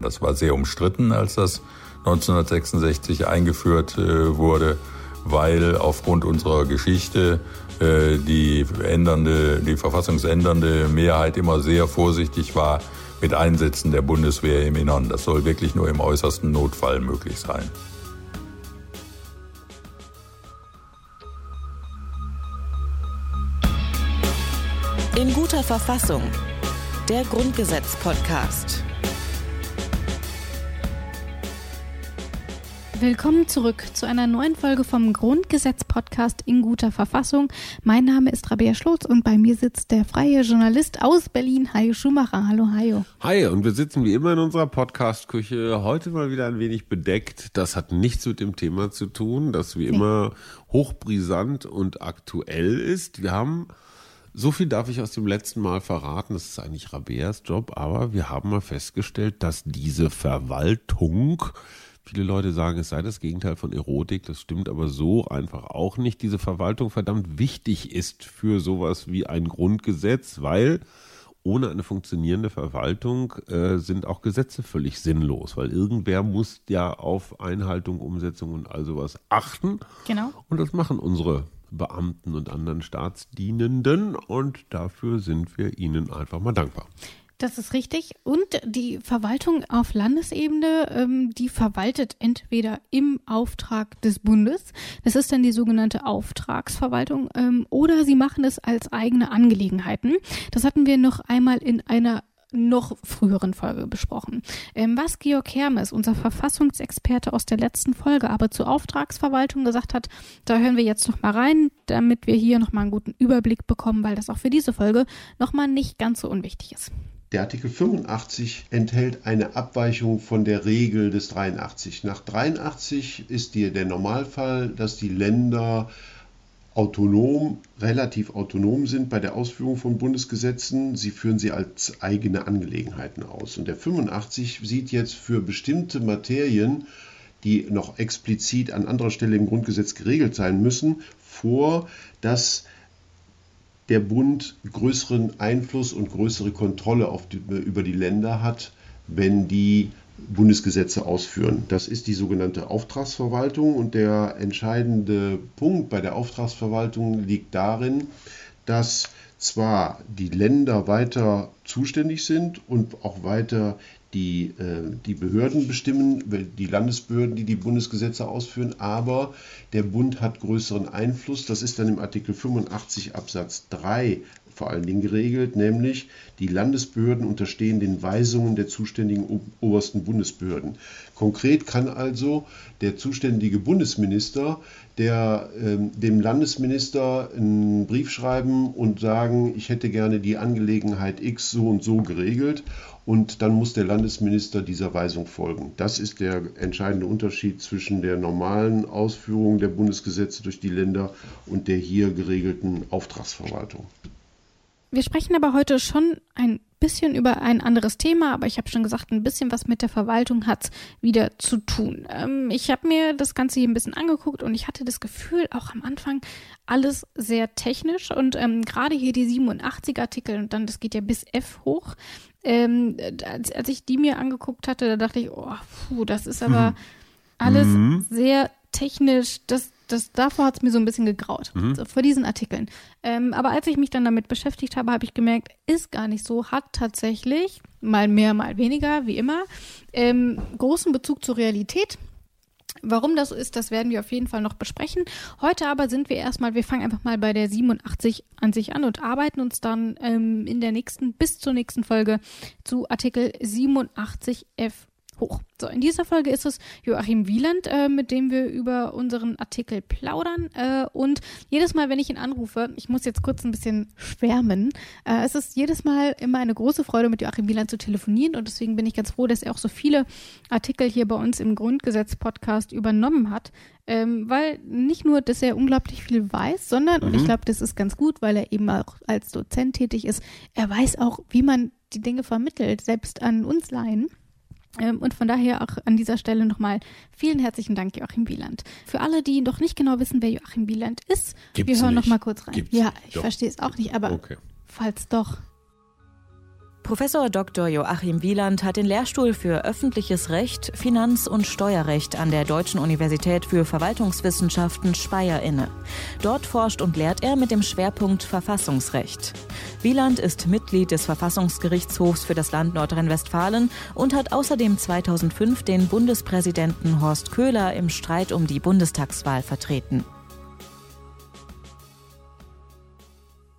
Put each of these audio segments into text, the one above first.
Das war sehr umstritten, als das 1966 eingeführt äh, wurde, weil aufgrund unserer Geschichte äh, die ändernde, die verfassungsändernde Mehrheit immer sehr vorsichtig war mit Einsätzen der Bundeswehr im Innern. Das soll wirklich nur im äußersten Notfall möglich sein. In guter Verfassung. Der Grundgesetz-Podcast. Willkommen zurück zu einer neuen Folge vom Grundgesetz-Podcast in guter Verfassung. Mein Name ist Rabea Schlotz und bei mir sitzt der freie Journalist aus Berlin, Hajo Schumacher. Hallo, Hajo. Hi, und wir sitzen wie immer in unserer Podcast-Küche. Heute mal wieder ein wenig bedeckt. Das hat nichts mit dem Thema zu tun, das wie immer hochbrisant und aktuell ist. Wir haben so viel darf ich aus dem letzten Mal verraten. Das ist eigentlich Rabeas Job, aber wir haben mal festgestellt, dass diese Verwaltung Viele Leute sagen, es sei das Gegenteil von Erotik. Das stimmt aber so einfach auch nicht. Diese Verwaltung verdammt wichtig ist für sowas wie ein Grundgesetz, weil ohne eine funktionierende Verwaltung äh, sind auch Gesetze völlig sinnlos, weil irgendwer muss ja auf Einhaltung, Umsetzung und all sowas achten. Genau. Und das machen unsere Beamten und anderen Staatsdienenden und dafür sind wir ihnen einfach mal dankbar. Das ist richtig. Und die Verwaltung auf Landesebene, ähm, die verwaltet entweder im Auftrag des Bundes, das ist dann die sogenannte Auftragsverwaltung, ähm, oder sie machen es als eigene Angelegenheiten. Das hatten wir noch einmal in einer noch früheren Folge besprochen. Ähm, was Georg Hermes, unser Verfassungsexperte aus der letzten Folge, aber zur Auftragsverwaltung gesagt hat, da hören wir jetzt noch mal rein, damit wir hier noch mal einen guten Überblick bekommen, weil das auch für diese Folge noch mal nicht ganz so unwichtig ist. Der Artikel 85 enthält eine Abweichung von der Regel des 83. Nach 83 ist die, der Normalfall, dass die Länder autonom, relativ autonom sind bei der Ausführung von Bundesgesetzen. Sie führen sie als eigene Angelegenheiten aus. Und der 85 sieht jetzt für bestimmte Materien, die noch explizit an anderer Stelle im Grundgesetz geregelt sein müssen, vor, dass der Bund größeren Einfluss und größere Kontrolle die, über die Länder hat, wenn die Bundesgesetze ausführen. Das ist die sogenannte Auftragsverwaltung und der entscheidende Punkt bei der Auftragsverwaltung liegt darin, dass zwar die Länder weiter zuständig sind und auch weiter die, äh, die Behörden bestimmen, die Landesbehörden, die die Bundesgesetze ausführen, aber der Bund hat größeren Einfluss. Das ist dann im Artikel 85 Absatz 3 vor allen Dingen geregelt, nämlich die Landesbehörden unterstehen den Weisungen der zuständigen obersten Bundesbehörden. Konkret kann also der zuständige Bundesminister der, äh, dem Landesminister einen Brief schreiben und sagen, ich hätte gerne die Angelegenheit X so und so geregelt und dann muss der Landesminister dieser Weisung folgen. Das ist der entscheidende Unterschied zwischen der normalen Ausführung der Bundesgesetze durch die Länder und der hier geregelten Auftragsverwaltung. Wir sprechen aber heute schon ein bisschen über ein anderes Thema, aber ich habe schon gesagt, ein bisschen was mit der Verwaltung hat wieder zu tun. Ähm, ich habe mir das Ganze hier ein bisschen angeguckt und ich hatte das Gefühl, auch am Anfang alles sehr technisch und ähm, gerade hier die 87 Artikel und dann, das geht ja bis F hoch, ähm, als, als ich die mir angeguckt hatte, da dachte ich, oh, puh, das ist aber mhm. alles mhm. sehr technisch, das, das, davor hat es mir so ein bisschen gegraut, mhm. so, vor diesen Artikeln. Ähm, aber als ich mich dann damit beschäftigt habe, habe ich gemerkt, ist gar nicht so, hat tatsächlich, mal mehr, mal weniger, wie immer, ähm, großen Bezug zur Realität. Warum das so ist, das werden wir auf jeden Fall noch besprechen. Heute aber sind wir erstmal, wir fangen einfach mal bei der 87 an sich an und arbeiten uns dann ähm, in der nächsten, bis zur nächsten Folge zu Artikel 87f hoch. So, in dieser Folge ist es Joachim Wieland, äh, mit dem wir über unseren Artikel plaudern. Äh, und jedes Mal, wenn ich ihn anrufe, ich muss jetzt kurz ein bisschen schwärmen, äh, es ist jedes Mal immer eine große Freude, mit Joachim Wieland zu telefonieren. Und deswegen bin ich ganz froh, dass er auch so viele Artikel hier bei uns im Grundgesetz-Podcast übernommen hat. Ähm, weil nicht nur, dass er unglaublich viel weiß, sondern, mhm. und ich mhm. glaube, das ist ganz gut, weil er eben auch als Dozent tätig ist, er weiß auch, wie man die Dinge vermittelt, selbst an uns Laien. Ähm, und von daher auch an dieser Stelle nochmal vielen herzlichen Dank, Joachim Wieland. Für alle, die noch nicht genau wissen, wer Joachim Wieland ist, Gibt's wir hören nochmal kurz rein. Gibt's ja, ich verstehe es auch nicht, aber okay. falls doch. Professor Dr. Joachim Wieland hat den Lehrstuhl für öffentliches Recht, Finanz- und Steuerrecht an der Deutschen Universität für Verwaltungswissenschaften Speyer inne. Dort forscht und lehrt er mit dem Schwerpunkt Verfassungsrecht. Wieland ist Mitglied des Verfassungsgerichtshofs für das Land Nordrhein-Westfalen und hat außerdem 2005 den Bundespräsidenten Horst Köhler im Streit um die Bundestagswahl vertreten.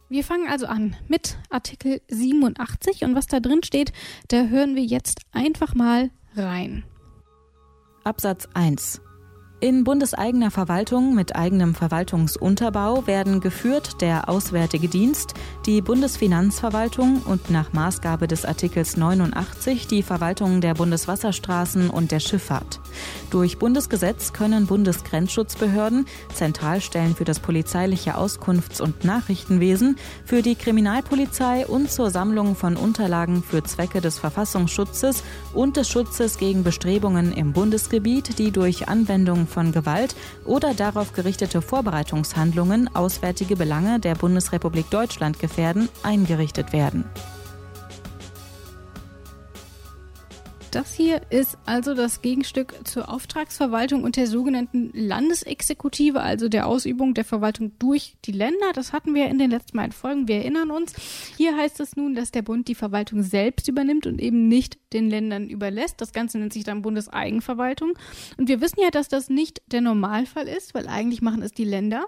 Wir fangen also an mit Artikel 87 und was da drin steht, da hören wir jetzt einfach mal rein. Absatz 1 in bundeseigener Verwaltung mit eigenem Verwaltungsunterbau werden geführt der Auswärtige Dienst, die Bundesfinanzverwaltung und nach Maßgabe des Artikels 89 die Verwaltung der Bundeswasserstraßen und der Schifffahrt. Durch Bundesgesetz können Bundesgrenzschutzbehörden, Zentralstellen für das polizeiliche Auskunfts- und Nachrichtenwesen, für die Kriminalpolizei und zur Sammlung von Unterlagen für Zwecke des Verfassungsschutzes und des Schutzes gegen Bestrebungen im Bundesgebiet, die durch Anwendung von Gewalt oder darauf gerichtete Vorbereitungshandlungen auswärtige Belange der Bundesrepublik Deutschland gefährden, eingerichtet werden. Das hier ist also das Gegenstück zur Auftragsverwaltung und der sogenannten Landesexekutive, also der Ausübung der Verwaltung durch die Länder. Das hatten wir in den letzten beiden Folgen. Wir erinnern uns. Hier heißt es nun, dass der Bund die Verwaltung selbst übernimmt und eben nicht den Ländern überlässt. Das Ganze nennt sich dann Bundeseigenverwaltung. Und wir wissen ja, dass das nicht der Normalfall ist, weil eigentlich machen es die Länder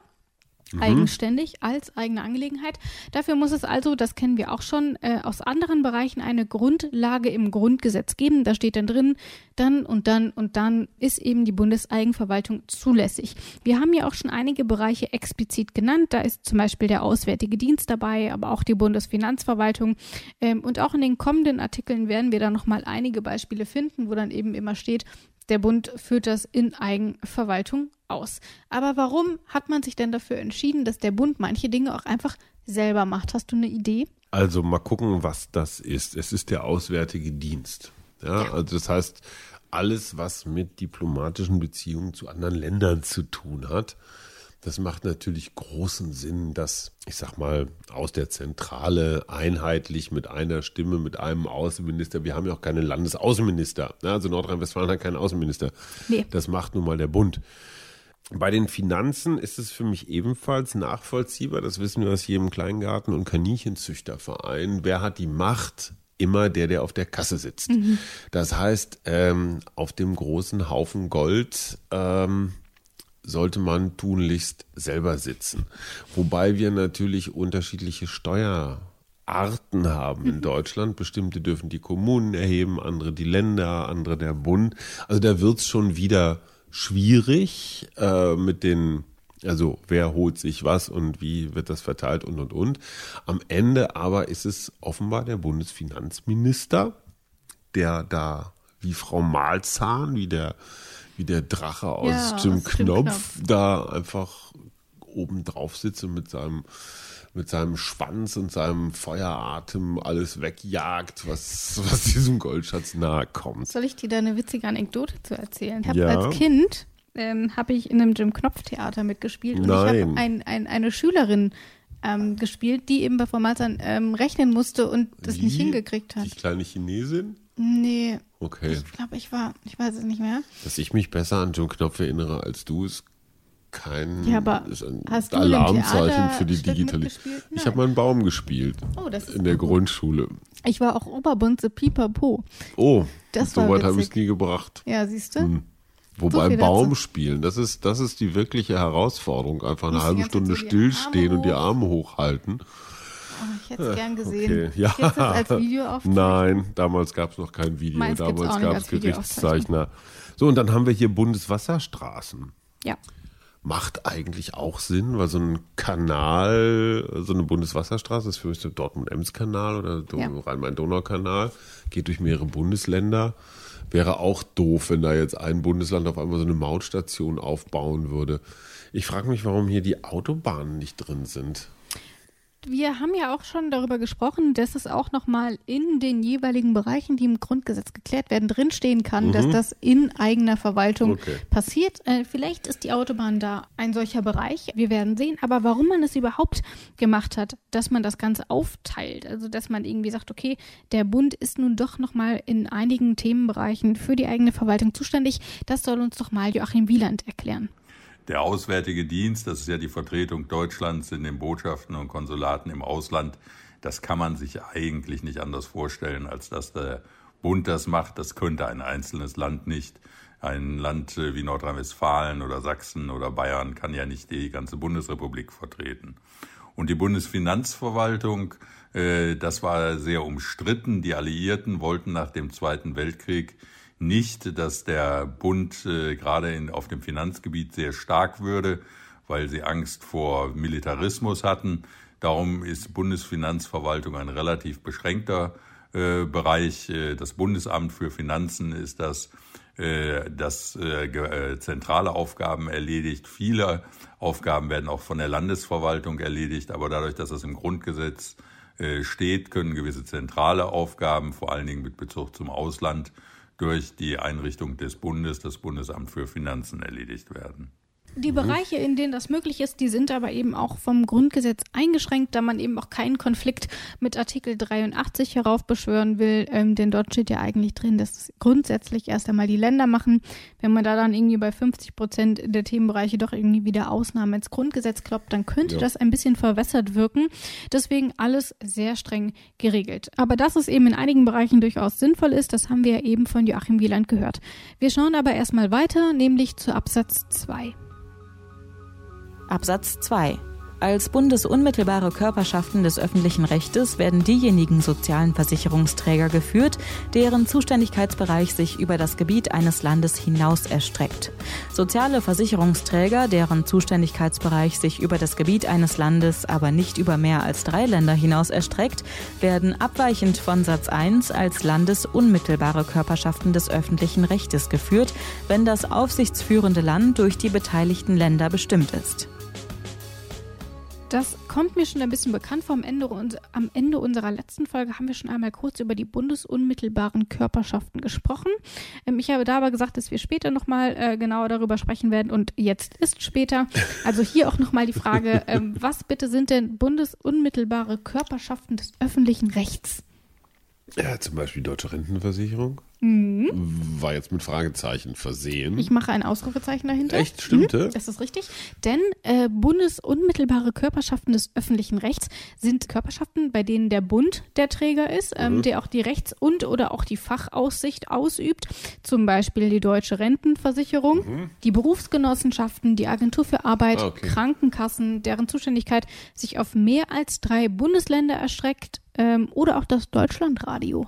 mhm. eigenständig als eigene Angelegenheit. Dafür muss es also, das kennen wir auch schon äh, aus anderen Bereichen, eine Grundlage im Grundgesetz geben. Da steht dann drin, dann und dann und dann ist eben die Bundeseigenverwaltung zulässig. Wir haben ja auch schon einige Bereiche explizit genannt. Da ist zum Beispiel der Auswärtige Dienst dabei, aber auch die Bundesfinanzverwaltung. Ähm, und auch in den kommenden Artikeln werden wir da nochmal einige Beispiele finden, wo dann eben immer steht, der Bund führt das in Eigenverwaltung aus. Aber warum hat man sich denn dafür entschieden, dass der Bund manche Dinge auch einfach selber macht? Hast du eine Idee? Also mal gucken, was das ist. Es ist der Auswärtige Dienst. Ja, ja. also das heißt, alles, was mit diplomatischen Beziehungen zu anderen Ländern zu tun hat, das macht natürlich großen Sinn, dass, ich sag mal, aus der Zentrale einheitlich mit einer Stimme, mit einem Außenminister, wir haben ja auch keine Landesaußenminister, ne? also Nordrhein-Westfalen hat keinen Außenminister. Nee. Das macht nun mal der Bund. Bei den Finanzen ist es für mich ebenfalls nachvollziehbar, das wissen wir aus jedem Kleingarten- und Kaninchenzüchterverein. Wer hat die Macht, immer der, der auf der Kasse sitzt. Mhm. Das heißt, ähm, auf dem großen Haufen Gold ähm, sollte man tunlichst selber sitzen. Wobei wir natürlich unterschiedliche Steuerarten haben in mhm. Deutschland. Bestimmte dürfen die Kommunen erheben, andere die Länder, andere der Bund. Also da wird es schon wieder schwierig äh, mit den, also wer holt sich was und wie wird das verteilt und und und. Am Ende aber ist es offenbar der Bundesfinanzminister, der da wie Frau Malzahn, wie der wie der Drache aus ja, Jim Knopf, Knopf da einfach oben drauf sitzt und mit seinem mit seinem Schwanz und seinem Feueratem alles wegjagt, was, was diesem Goldschatz nahe kommt. Soll ich dir da eine witzige Anekdote zu erzählen? Ich habe ja. als Kind ähm, habe ich in einem Jim Knopf Theater mitgespielt und Nein. ich habe ein, ein, eine Schülerin ähm, gespielt, die eben bei Malzahn ähm, rechnen musste und das Wie? nicht hingekriegt hat. Die kleine Chinesin? Nee. Okay. Ich glaube, ich war, ich weiß es nicht mehr. Dass ich mich besser an John Knopf erinnere als du, ist kein ja, Alarmzeichen für die Digitalisierung. Ich habe mal einen Baum gespielt. Oh, in der gut. Grundschule. Ich war auch Oberbunze Pipapo. Oh, das so weit habe ich es nie gebracht. Ja, siehst du? Hm. Wobei so Baum spielen, das ist, das ist die wirkliche Herausforderung. Einfach eine halbe Stunde stillstehen und die Arme hochhalten. Oh, ich hätte es gern gesehen. Okay. Ja. Jetzt als Video Nein, damals gab es noch kein Video. Meins damals gab es Gerichtszeichner. So, und dann haben wir hier Bundeswasserstraßen. Ja. Macht eigentlich auch Sinn, weil so ein Kanal, so eine Bundeswasserstraße, ist für mich der Dortmund-Ems-Kanal oder ja. Rhein-Main-Donau-Kanal, geht durch mehrere Bundesländer. Wäre auch doof, wenn da jetzt ein Bundesland auf einmal so eine Mautstation aufbauen würde. Ich frage mich, warum hier die Autobahnen nicht drin sind. Wir haben ja auch schon darüber gesprochen, dass es auch nochmal in den jeweiligen Bereichen, die im Grundgesetz geklärt werden, drinstehen kann, mhm. dass das in eigener Verwaltung okay. passiert. Äh, vielleicht ist die Autobahn da ein solcher Bereich. Wir werden sehen. Aber warum man es überhaupt gemacht hat, dass man das Ganze aufteilt, also dass man irgendwie sagt, okay, der Bund ist nun doch nochmal in einigen Themenbereichen für die eigene Verwaltung zuständig, das soll uns doch mal Joachim Wieland erklären. Der Auswärtige Dienst, das ist ja die Vertretung Deutschlands in den Botschaften und Konsulaten im Ausland, das kann man sich eigentlich nicht anders vorstellen, als dass der Bund das macht. Das könnte ein einzelnes Land nicht. Ein Land äh, wie Nordrhein-Westfalen oder Sachsen oder Bayern kann ja nicht die ganze Bundesrepublik vertreten. Und die Bundesfinanzverwaltung, äh, das war sehr umstritten. Die Alliierten wollten nach dem Zweiten Weltkrieg nicht, dass der Bund äh, gerade in, auf dem Finanzgebiet sehr stark würde, weil sie Angst vor Militarismus hatten. Darum ist Bundesfinanzverwaltung ein relativ beschränkter äh, Bereich. Äh, das Bundesamt für Finanzen ist das, äh, das äh, äh, zentrale Aufgaben erledigt. Viele Aufgaben werden auch von der Landesverwaltung erledigt, aber dadurch, dass das im Grundgesetz äh, steht, können gewisse zentrale Aufgaben, vor allen Dingen mit Bezug zum Ausland, durch die Einrichtung des Bundes, das Bundesamt für Finanzen, erledigt werden. Die Bereiche, in denen das möglich ist, die sind aber eben auch vom Grundgesetz eingeschränkt, da man eben auch keinen Konflikt mit Artikel 83 heraufbeschwören will, ähm, denn dort steht ja eigentlich drin, dass grundsätzlich erst einmal die Länder machen. Wenn man da dann irgendwie bei 50 Prozent der Themenbereiche doch irgendwie wieder Ausnahmen ins Grundgesetz kloppt, dann könnte ja. das ein bisschen verwässert wirken. Deswegen alles sehr streng geregelt. Aber dass es eben in einigen Bereichen durchaus sinnvoll ist, das haben wir ja eben von Joachim Wieland gehört. Wir schauen aber erstmal weiter, nämlich zu Absatz 2. Absatz 2 als bundesunmittelbare Körperschaften des öffentlichen Rechtes werden diejenigen sozialen Versicherungsträger geführt, deren Zuständigkeitsbereich sich über das Gebiet eines Landes hinaus erstreckt. Soziale Versicherungsträger, deren Zuständigkeitsbereich sich über das Gebiet eines Landes aber nicht über mehr als drei Länder hinaus erstreckt, werden abweichend von Satz 1 als landesunmittelbare Körperschaften des öffentlichen Rechtes geführt, wenn das aufsichtsführende Land durch die beteiligten Länder bestimmt ist. Das kommt mir schon ein bisschen bekannt vor. Am Ende, am Ende unserer letzten Folge haben wir schon einmal kurz über die bundesunmittelbaren Körperschaften gesprochen. Ähm, ich habe da aber gesagt, dass wir später nochmal äh, genauer darüber sprechen werden und jetzt ist später. Also hier auch nochmal die Frage, ähm, was bitte sind denn bundesunmittelbare Körperschaften des öffentlichen Rechts? Ja, zum Beispiel Deutsche Rentenversicherung. Mhm. War jetzt mit Fragezeichen versehen. Ich mache ein Ausrufezeichen dahinter. Echt? Stimmte? Mhm, das ist richtig. Denn äh, bundesunmittelbare Körperschaften des öffentlichen Rechts sind Körperschaften, bei denen der Bund der Träger ist, ähm, mhm. der auch die Rechts- und oder auch die Fachaussicht ausübt. Zum Beispiel die Deutsche Rentenversicherung, mhm. die Berufsgenossenschaften, die Agentur für Arbeit, ah, okay. Krankenkassen, deren Zuständigkeit sich auf mehr als drei Bundesländer erstreckt ähm, oder auch das Deutschlandradio.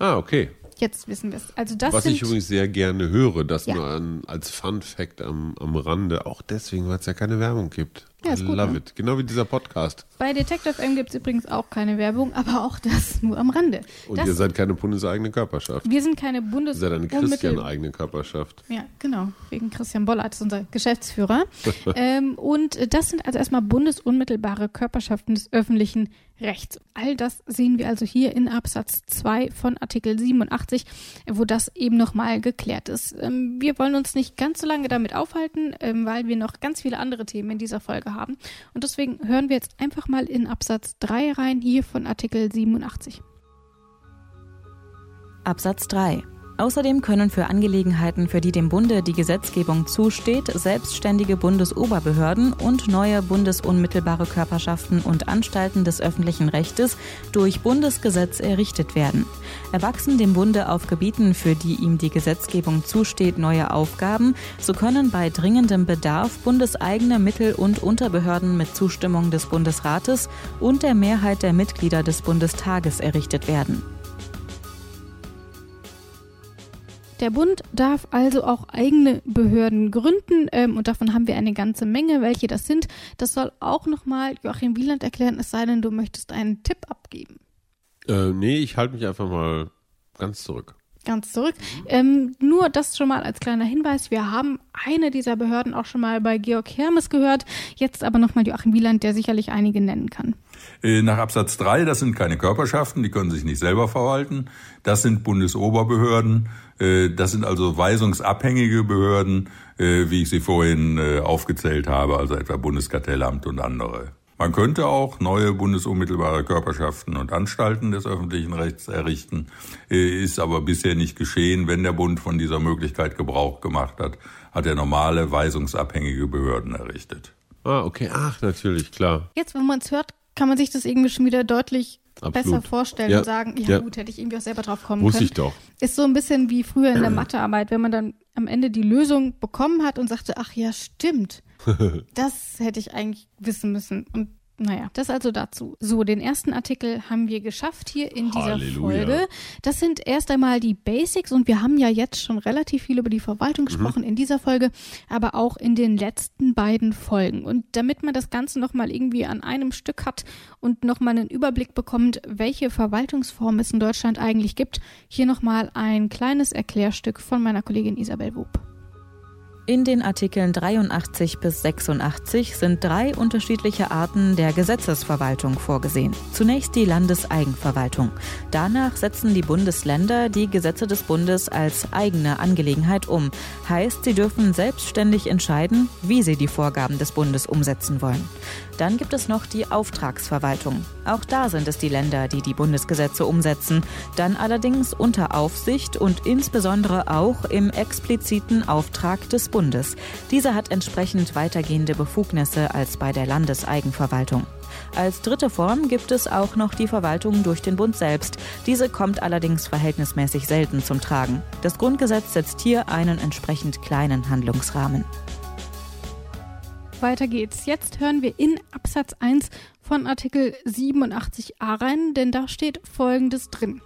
Ah, okay. Jetzt wissen wir es. Also das Was ich übrigens sehr gerne höre, das ja. nur an, als Fun Fact am, am Rande, auch deswegen, weil es ja keine Werbung gibt. Ja, ist I gut, love ne? it. Genau wie dieser Podcast. Bei Detective M gibt es übrigens auch keine Werbung, aber auch das nur am Rande. Und das, ihr seid keine bundeseigene Körperschaft. Wir sind keine bundes... Ihr seid eine Christian-eigene Körperschaft. Ja, genau. Wegen Christian Bollert, ist unser Geschäftsführer. ähm, und das sind also erstmal bundesunmittelbare Körperschaften des öffentlichen Rechts. All das sehen wir also hier in Absatz 2 von Artikel 87, wo das eben nochmal geklärt ist. Ähm, wir wollen uns nicht ganz so lange damit aufhalten, ähm, weil wir noch ganz viele andere Themen in dieser Folge haben. Und deswegen hören wir jetzt einfach mal in Absatz 3 rein, hier von Artikel 87. Absatz 3 Außerdem können für Angelegenheiten, für die dem Bunde die Gesetzgebung zusteht, selbstständige Bundesoberbehörden und neue bundesunmittelbare Körperschaften und Anstalten des öffentlichen Rechtes durch Bundesgesetz errichtet werden. Erwachsen dem Bunde auf Gebieten, für die ihm die Gesetzgebung zusteht, neue Aufgaben, so können bei dringendem Bedarf bundeseigene Mittel- und Unterbehörden mit Zustimmung des Bundesrates und der Mehrheit der Mitglieder des Bundestages errichtet werden. Der Bund darf also auch eigene Behörden gründen ähm, und davon haben wir eine ganze Menge. Welche das sind, das soll auch nochmal Joachim Wieland erklären, es sei denn, du möchtest einen Tipp abgeben. Äh, nee, ich halte mich einfach mal ganz zurück. Ganz zurück. Ähm, nur das schon mal als kleiner Hinweis. Wir haben eine dieser Behörden auch schon mal bei Georg Hermes gehört. Jetzt aber nochmal Joachim Wieland, der sicherlich einige nennen kann. Äh, nach Absatz 3, das sind keine Körperschaften, die können sich nicht selber verwalten. Das sind Bundesoberbehörden. Äh, das sind also weisungsabhängige Behörden, äh, wie ich sie vorhin aufgezählt habe, also etwa Bundeskartellamt und andere. Man könnte auch neue bundesunmittelbare Körperschaften und Anstalten des öffentlichen Rechts errichten, ist aber bisher nicht geschehen. Wenn der Bund von dieser Möglichkeit Gebrauch gemacht hat, hat er normale weisungsabhängige Behörden errichtet. Ah, okay. Ach, natürlich, klar. Jetzt, wenn man es hört, kann man sich das irgendwie schon wieder deutlich Absolut. besser vorstellen ja. und sagen, ja, ja, gut, hätte ich irgendwie auch selber drauf kommen Muss können. ich doch. Ist so ein bisschen wie früher in der Mathearbeit, wenn man dann am Ende die Lösung bekommen hat und sagte, ach ja, stimmt. das hätte ich eigentlich wissen müssen. Und naja, das also dazu. So, den ersten Artikel haben wir geschafft hier in dieser Halleluja. Folge. Das sind erst einmal die Basics und wir haben ja jetzt schon relativ viel über die Verwaltung mhm. gesprochen mhm. in dieser Folge, aber auch in den letzten beiden Folgen. Und damit man das Ganze nochmal irgendwie an einem Stück hat und nochmal einen Überblick bekommt, welche Verwaltungsform es in Deutschland eigentlich gibt, hier nochmal ein kleines Erklärstück von meiner Kollegin Isabel Wub. In den Artikeln 83 bis 86 sind drei unterschiedliche Arten der Gesetzesverwaltung vorgesehen. Zunächst die Landeseigenverwaltung. Danach setzen die Bundesländer die Gesetze des Bundes als eigene Angelegenheit um. Heißt, sie dürfen selbstständig entscheiden, wie sie die Vorgaben des Bundes umsetzen wollen. Dann gibt es noch die Auftragsverwaltung. Auch da sind es die Länder, die die Bundesgesetze umsetzen, dann allerdings unter Aufsicht und insbesondere auch im expliziten Auftrag des Bundes. Dieser hat entsprechend weitergehende Befugnisse als bei der Landeseigenverwaltung. Als dritte Form gibt es auch noch die Verwaltung durch den Bund selbst. Diese kommt allerdings verhältnismäßig selten zum Tragen. Das Grundgesetz setzt hier einen entsprechend kleinen Handlungsrahmen. Weiter geht's. Jetzt hören wir in Absatz 1 von Artikel 87a rein, denn da steht Folgendes drin.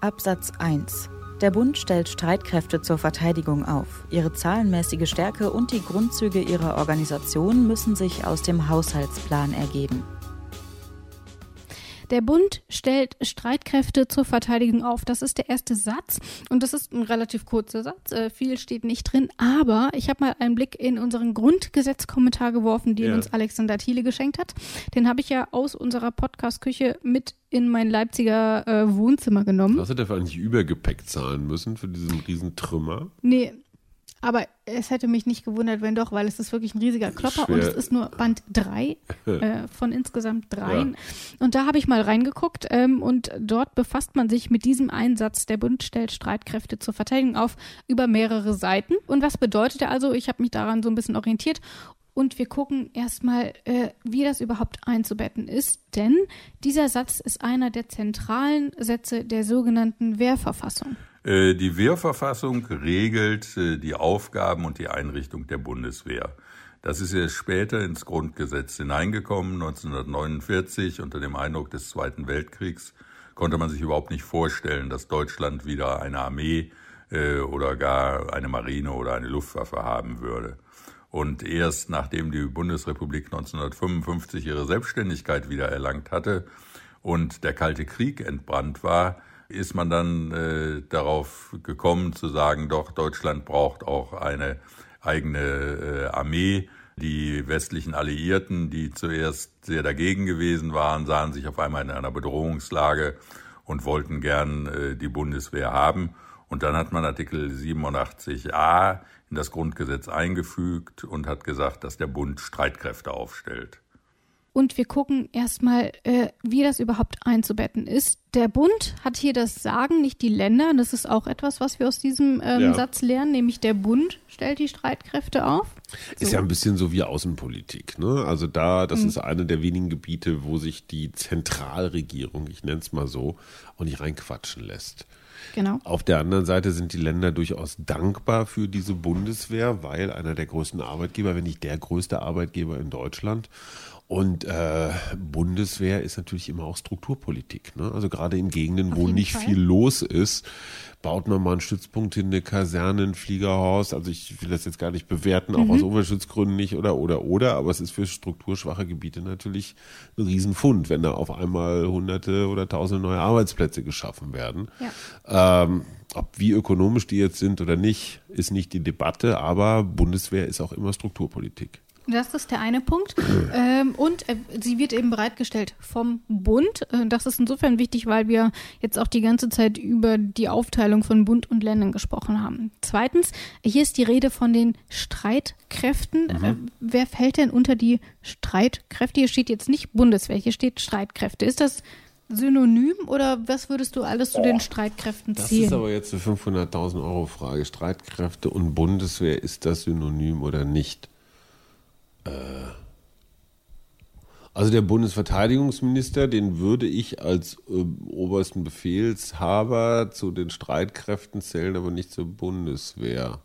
Absatz 1. Der Bund stellt Streitkräfte zur Verteidigung auf. Ihre zahlenmäßige Stärke und die Grundzüge ihrer Organisation müssen sich aus dem Haushaltsplan ergeben. Der Bund stellt Streitkräfte zur Verteidigung auf. Das ist der erste Satz und das ist ein relativ kurzer Satz. Äh, viel steht nicht drin, aber ich habe mal einen Blick in unseren Grundgesetzkommentar geworfen, den ja. uns Alexander Thiele geschenkt hat. Den habe ich ja aus unserer Podcast-Küche mit in mein Leipziger äh, Wohnzimmer genommen. Hast du dafür eigentlich Übergepäck zahlen müssen für diesen riesen Trümmer? Nee, aber es hätte mich nicht gewundert, wenn doch, weil es ist wirklich ein riesiger Klopper Schwer. und es ist nur Band 3 äh, von insgesamt drei. Ja. Und da habe ich mal reingeguckt ähm, und dort befasst man sich mit diesem Einsatz. Der Bund stellt Streitkräfte zur Verteidigung auf über mehrere Seiten. Und was bedeutet er also? Ich habe mich daran so ein bisschen orientiert und wir gucken erstmal, äh, wie das überhaupt einzubetten ist, denn dieser Satz ist einer der zentralen Sätze der sogenannten Wehrverfassung. Äh, die Wehrverfassung regelt äh, die Aufgaben und die Einrichtung der Bundeswehr. Das ist erst später ins Grundgesetz hineingekommen, 1949, unter dem Eindruck des Zweiten Weltkriegs konnte man sich überhaupt nicht vorstellen, dass Deutschland wieder eine Armee äh, oder gar eine Marine oder eine Luftwaffe haben würde. Und erst nachdem die Bundesrepublik 1955 ihre Selbstständigkeit wieder erlangt hatte und der Kalte Krieg entbrannt war, ist man dann äh, darauf gekommen zu sagen, doch, Deutschland braucht auch eine eigene äh, Armee. Die westlichen Alliierten, die zuerst sehr dagegen gewesen waren, sahen sich auf einmal in einer Bedrohungslage und wollten gern äh, die Bundeswehr haben. Und dann hat man Artikel 87a in das Grundgesetz eingefügt und hat gesagt, dass der Bund Streitkräfte aufstellt. Und wir gucken erstmal, äh, wie das überhaupt einzubetten ist. Der Bund hat hier das Sagen, nicht die Länder. Das ist auch etwas, was wir aus diesem ähm, ja. Satz lernen, nämlich der Bund stellt die Streitkräfte auf. So. Ist ja ein bisschen so wie Außenpolitik. Ne? Also da, das mhm. ist eine der wenigen Gebiete, wo sich die Zentralregierung, ich nenne es mal so, auch nicht reinquatschen lässt. Genau. Auf der anderen Seite sind die Länder durchaus dankbar für diese Bundeswehr, weil einer der größten Arbeitgeber, wenn nicht der größte Arbeitgeber in Deutschland, Und äh, Bundeswehr ist natürlich immer auch Strukturpolitik. Ne? Also gerade in Gegenden, wo nicht Fall. viel los ist, baut man mal einen Stützpunkt hin, eine Kaserne, ein Fliegerhaus. Also ich will das jetzt gar nicht bewerten, auch mhm. aus Umweltschutzgründen nicht oder oder oder, aber es ist für strukturschwache Gebiete natürlich ein Riesenfund, wenn da auf einmal hunderte oder tausende neue Arbeitsplätze geschaffen werden. Ja. Ähm, ob wie ökonomisch die jetzt sind oder nicht, ist nicht die Debatte, aber Bundeswehr ist auch immer Strukturpolitik. Das ist der eine Punkt. Ähm, und äh, sie wird eben bereitgestellt vom Bund. Äh, das ist insofern wichtig, weil wir jetzt auch die ganze Zeit über die Aufteilung von Bund und Ländern gesprochen haben. Zweitens, hier ist die Rede von den Streitkräften. Mhm. Äh, wer fällt denn unter die Streitkräfte? Hier steht jetzt nicht Bundeswehr, hier steht Streitkräfte. Ist das synonym oder was würdest du alles zu den Streitkräften zählen? Das ist aber jetzt eine 500.000 Euro Frage. Streitkräfte und Bundeswehr, ist das synonym oder nicht? Äh, also der Bundesverteidigungsminister, den würde ich als äh, obersten Befehlshaber zu den Streitkräften zählen, aber nicht zur Bundeswehr.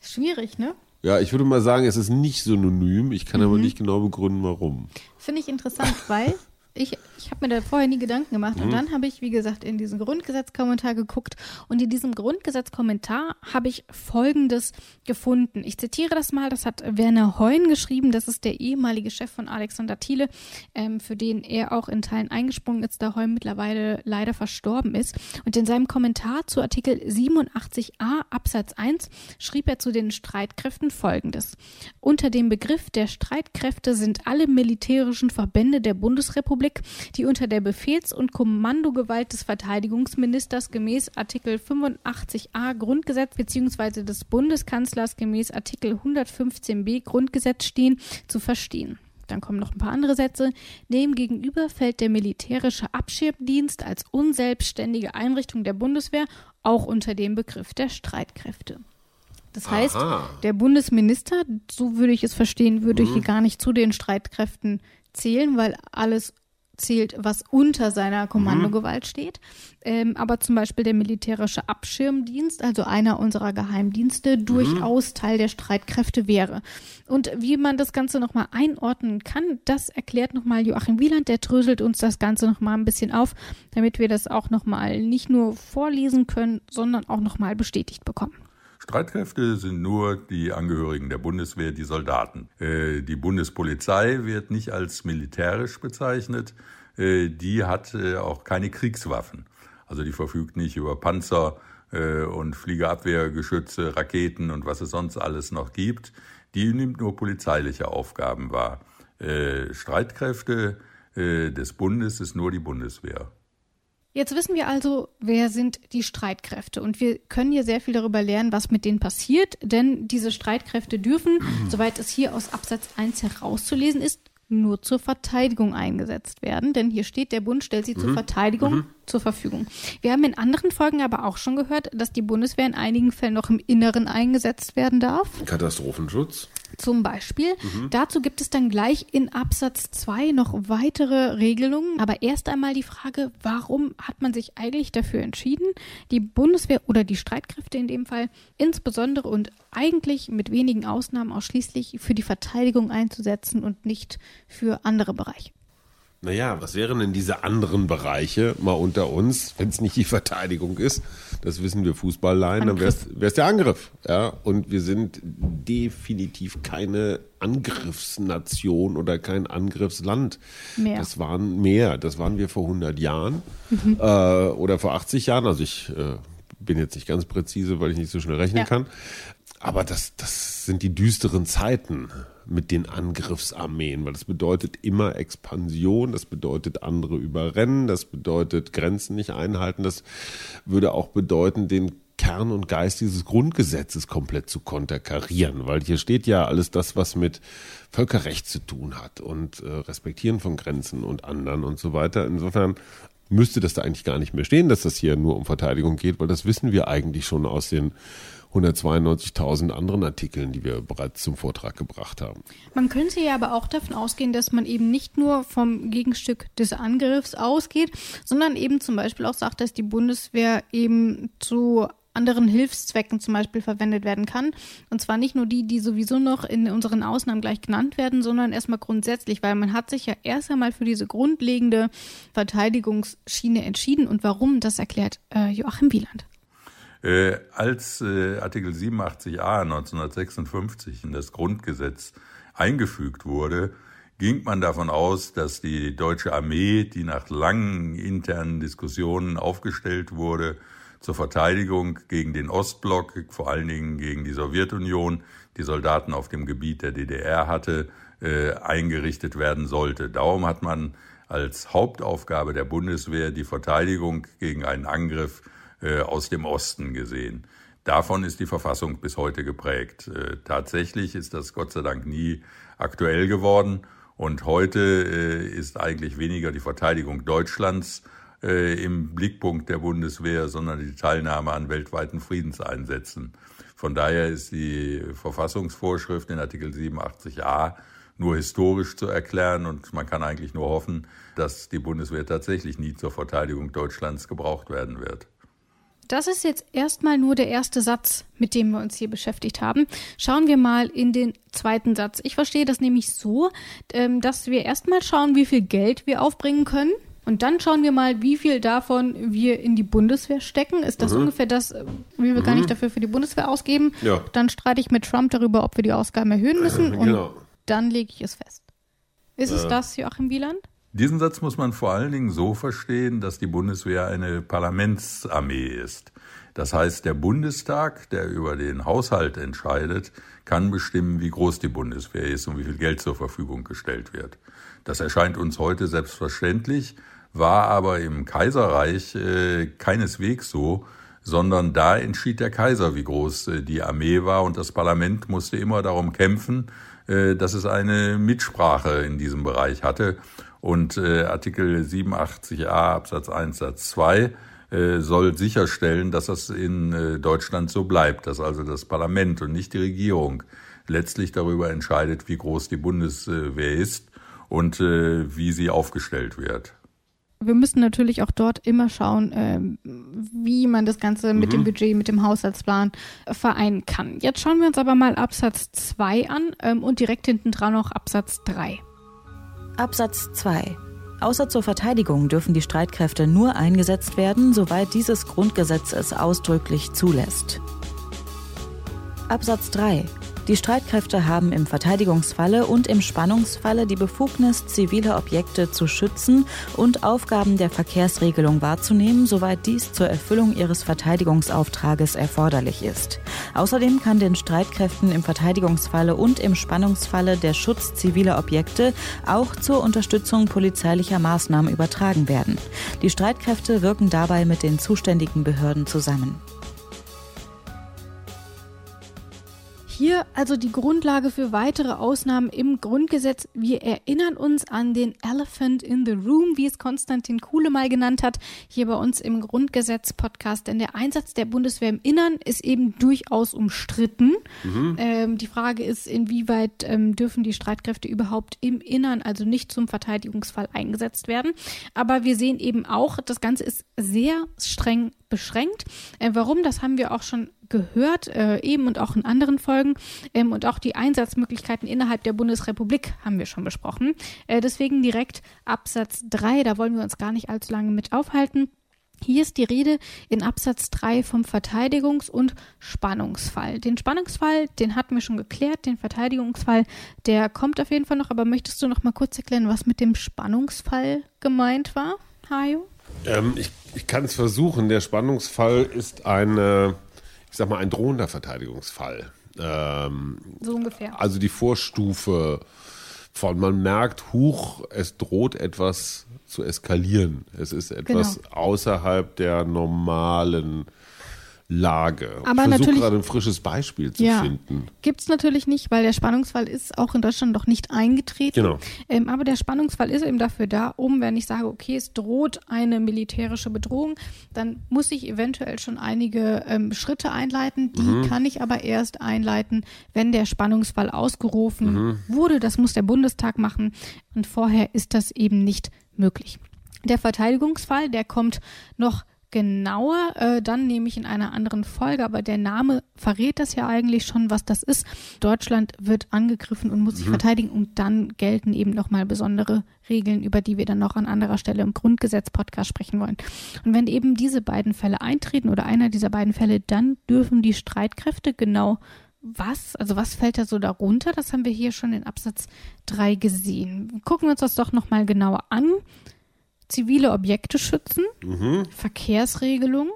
Schwierig, ne? Ja, ich würde mal sagen, es ist nicht synonym. Ich kann mhm. aber nicht genau begründen, warum. Finde ich interessant, weil ich, ich habe mir da vorher nie Gedanken gemacht. Mhm. Und dann habe ich, wie gesagt, in diesen Grundgesetzkommentar geguckt. Und in diesem Grundgesetzkommentar habe ich Folgendes gefunden. Ich zitiere das mal. Das hat Werner Heun geschrieben. Das ist der ehemalige Chef von Alexander Thiele, ähm, für den er auch in Teilen eingesprungen ist, da Heun mittlerweile leider verstorben ist. Und in seinem Kommentar zu Artikel 87a Absatz 1 schrieb er zu den Streitkräften Folgendes. Unter dem Begriff der Streitkräfte sind alle militärischen Verbände der Bundesrepublik Republik, die unter der Befehls- und Kommandogewalt des Verteidigungsministers gemäß Artikel 85a Grundgesetz bzw. des Bundeskanzlers gemäß Artikel 115b Grundgesetz stehen, zu verstehen. Dann kommen noch ein paar andere Sätze. Demgegenüber fällt der militärische Abschirmdienst als unselbstständige Einrichtung der Bundeswehr auch unter den Begriff der Streitkräfte. Das heißt, Aha. der Bundesminister, so würde ich es verstehen, würde mhm. hier gar nicht zu den Streitkräften zählen, weil alles zählt, was unter seiner Kommandogewalt mhm. steht. Ähm, aber zum Beispiel der militärische Abschirmdienst, also einer unserer Geheimdienste, mhm. durchaus Teil der Streitkräfte wäre. Und wie man das Ganze nochmal einordnen kann, das erklärt nochmal Joachim Wieland, der dröselt uns das Ganze nochmal ein bisschen auf, damit wir das auch nochmal nicht nur vorlesen können, sondern auch nochmal bestätigt bekommen. Streitkräfte sind nur die Angehörigen der Bundeswehr, die Soldaten. Äh, die Bundespolizei wird nicht als militärisch bezeichnet. Äh, die hat äh, auch keine Kriegswaffen. Also die verfügt nicht über Panzer und Fliegerabwehrgeschütze, Raketen und was es sonst alles noch gibt. Die nimmt nur polizeiliche Aufgaben wahr. Streitkräfte des Bundes ist nur die Bundeswehr. Jetzt wissen wir also, wer sind die Streitkräfte. Und wir können hier sehr viel darüber lernen, was mit denen passiert. Denn diese Streitkräfte dürfen, soweit es hier aus Absatz 1 herauszulesen ist, nur zur Verteidigung eingesetzt werden. Denn hier steht, der Bund stellt sie mhm. zur Verteidigung mhm. Zur Verfügung. Wir haben in anderen Folgen aber auch schon gehört, dass die Bundeswehr in einigen Fällen noch im Inneren eingesetzt werden darf. Katastrophenschutz zum Beispiel. Mhm. Dazu gibt es dann gleich in Absatz 2 noch weitere Regelungen. Aber erst einmal die Frage, warum hat man sich eigentlich dafür entschieden, die Bundeswehr oder die Streitkräfte in dem Fall insbesondere und eigentlich mit wenigen Ausnahmen ausschließlich für die Verteidigung einzusetzen und nicht für andere Bereiche? Naja, was wären denn diese anderen Bereiche mal unter uns, wenn es nicht die Verteidigung ist? Das wissen wir Fußballlein, dann wäre es der Angriff. Ja, und wir sind definitiv keine Angriffsnation oder kein Angriffsland. Mehr. Das waren mehr. Das waren wir vor 100 Jahren mhm. äh, oder vor 80 Jahren. Also ich äh, bin jetzt nicht ganz präzise, weil ich nicht so schnell rechnen ja. kann. Aber das, das sind die düsteren Zeiten mit den Angriffsarmeen, weil das bedeutet immer Expansion, das bedeutet andere überrennen, das bedeutet Grenzen nicht einhalten, das würde auch bedeuten, den Kern und Geist dieses Grundgesetzes komplett zu konterkarieren, weil hier steht ja alles das, was mit Völkerrecht zu tun hat und äh, Respektieren von Grenzen und anderen und so weiter. Insofern müsste das da eigentlich gar nicht mehr stehen, dass das hier nur um Verteidigung geht, weil das wissen wir eigentlich schon aus den 192.000 anderen Artikeln, die wir bereits zum Vortrag gebracht haben. Man könnte ja aber auch davon ausgehen, dass man eben nicht nur vom Gegenstück des Angriffs ausgeht, sondern eben zum Beispiel auch sagt, dass die Bundeswehr eben zu anderen Hilfszwecken zum Beispiel verwendet werden kann. Und zwar nicht nur die, die sowieso noch in unseren Ausnahmen gleich genannt werden, sondern erstmal grundsätzlich, weil man hat sich ja erst einmal für diese grundlegende Verteidigungsschiene entschieden. Und warum, das erklärt äh, Joachim Wieland. Äh, als äh, Artikel 87a 1956 in das Grundgesetz eingefügt wurde, ging man davon aus, dass die deutsche Armee, die nach langen internen Diskussionen aufgestellt wurde, zur Verteidigung gegen den Ostblock, vor allen Dingen gegen die Sowjetunion, die Soldaten auf dem Gebiet der DDR hatte, äh, eingerichtet werden sollte. Darum hat man als Hauptaufgabe der Bundeswehr die Verteidigung gegen einen Angriff äh, aus dem Osten gesehen. Davon ist die Verfassung bis heute geprägt. Äh, tatsächlich ist das Gott sei Dank nie aktuell geworden und heute äh, ist eigentlich weniger die Verteidigung Deutschlands im Blickpunkt der Bundeswehr, sondern die Teilnahme an weltweiten Friedenseinsätzen. Von daher ist die Verfassungsvorschrift in Artikel 87a nur historisch zu erklären und man kann eigentlich nur hoffen, dass die Bundeswehr tatsächlich nie zur Verteidigung Deutschlands gebraucht werden wird. Das ist jetzt erstmal nur der erste Satz, mit dem wir uns hier beschäftigt haben. Schauen wir mal in den zweiten Satz. Ich verstehe das nämlich so, ähm, dass wir erstmal schauen, wie viel Geld wir aufbringen können. Und dann schauen wir mal, wie viel davon wir in die Bundeswehr stecken. Ist das mhm. ungefähr das, äh, wie wir mhm. gar nicht dafür für die Bundeswehr ausgeben? Ja. Dann streite ich mit Trump darüber, ob wir die Ausgaben erhöhen müssen. Und genau. dann lege ich es fest. Ist äh. es das, Joachim Wieland? Diesen Satz muss man vor allen Dingen so verstehen, dass die Bundeswehr eine Parlamentsarmee ist. Das heißt, der Bundestag, der über den Haushalt entscheidet, kann bestimmen, wie groß die Bundeswehr ist und wie viel Geld zur Verfügung gestellt wird. Das erscheint uns heute selbstverständlich, war aber im Kaiserreich äh, keineswegs so, sondern da entschied der Kaiser, wie groß äh, die Armee war und das Parlament musste immer darum kämpfen, äh, dass es eine Mitsprache in diesem Bereich hatte. Und äh, Artikel 87a Absatz 1 Satz 2 äh, soll sicherstellen, dass das in äh, Deutschland so bleibt, dass also das Parlament und nicht die Regierung letztlich darüber entscheidet, wie groß die Bundeswehr ist und äh, wie sie aufgestellt wird. Wir müssen natürlich auch dort immer schauen, äh, wie man das Ganze mit mhm. dem Budget, mit dem Haushaltsplan vereinen kann. Jetzt schauen wir uns aber mal Absatz 2 an ähm, und direkt hinten dran noch Absatz 3. Absatz 2. Außer zur Verteidigung dürfen die Streitkräfte nur eingesetzt werden, soweit dieses Grundgesetz es ausdrücklich zulässt. Absatz 3. Die Streitkräfte haben im Verteidigungsfalle und im Spannungsfalle die Befugnis, zivile Objekte zu schützen und Aufgaben der Verkehrsregelung wahrzunehmen, soweit dies zur Erfüllung ihres Verteidigungsauftrages erforderlich ist. Außerdem kann den Streitkräften im Verteidigungsfalle und im Spannungsfalle der Schutz ziviler Objekte auch zur Unterstützung polizeilicher Maßnahmen übertragen werden. Die Streitkräfte wirken dabei mit den zuständigen Behörden zusammen. Hier also die Grundlage für weitere Ausnahmen im Grundgesetz. Wir erinnern uns an den Elephant in the Room, wie es Konstantin Kuhle mal genannt hat, hier bei uns im Grundgesetz-Podcast. Denn der Einsatz der Bundeswehr im Innern ist eben durchaus umstritten. Mhm. Ähm, die Frage ist, inwieweit ähm, dürfen die Streitkräfte überhaupt im Innern, also nicht zum Verteidigungsfall eingesetzt werden. Aber wir sehen eben auch, das Ganze ist sehr streng beschränkt. Äh, warum? Das haben wir auch schon gehört, äh, eben und auch in anderen Folgen. Ähm, und auch die Einsatzmöglichkeiten innerhalb der Bundesrepublik haben wir schon besprochen. Äh, deswegen direkt Absatz 3, da wollen wir uns gar nicht allzu lange mit aufhalten. Hier ist die Rede in Absatz 3 vom Verteidigungs- und Spannungsfall. Den Spannungsfall, den hatten wir schon geklärt, den Verteidigungsfall, der kommt auf jeden Fall noch, aber möchtest du noch mal kurz erklären, was mit dem Spannungsfall gemeint war, Hajo? Ähm, ich ich kann es versuchen. Der Spannungsfall ist eine ich sag mal, ein drohender Verteidigungsfall. Ähm, so ungefähr. Also die Vorstufe von, man merkt, huch, es droht etwas zu eskalieren. Es ist etwas genau. außerhalb der normalen Lage. Aber ich versuche gerade ein frisches Beispiel zu ja, finden. Gibt es natürlich nicht, weil der Spannungsfall ist auch in Deutschland noch nicht eingetreten. Genau. Ähm, aber der Spannungsfall ist eben dafür da, um, wenn ich sage, okay, es droht eine militärische Bedrohung, dann muss ich eventuell schon einige ähm, Schritte einleiten. Die mhm. kann ich aber erst einleiten, wenn der Spannungsfall ausgerufen mhm. wurde. Das muss der Bundestag machen. Und vorher ist das eben nicht möglich. Der Verteidigungsfall, der kommt noch genauer, äh, dann nehme ich in einer anderen Folge, aber der Name verrät das ja eigentlich schon, was das ist. Deutschland wird angegriffen und muss sich mhm. verteidigen und dann gelten eben nochmal besondere Regeln, über die wir dann noch an anderer Stelle im Grundgesetz-Podcast sprechen wollen. Und wenn eben diese beiden Fälle eintreten oder einer dieser beiden Fälle, dann dürfen die Streitkräfte genau was, also was fällt da so darunter? Das haben wir hier schon in Absatz 3 gesehen. Gucken wir uns das doch nochmal genauer an zivile Objekte schützen, mhm. Verkehrsregelung,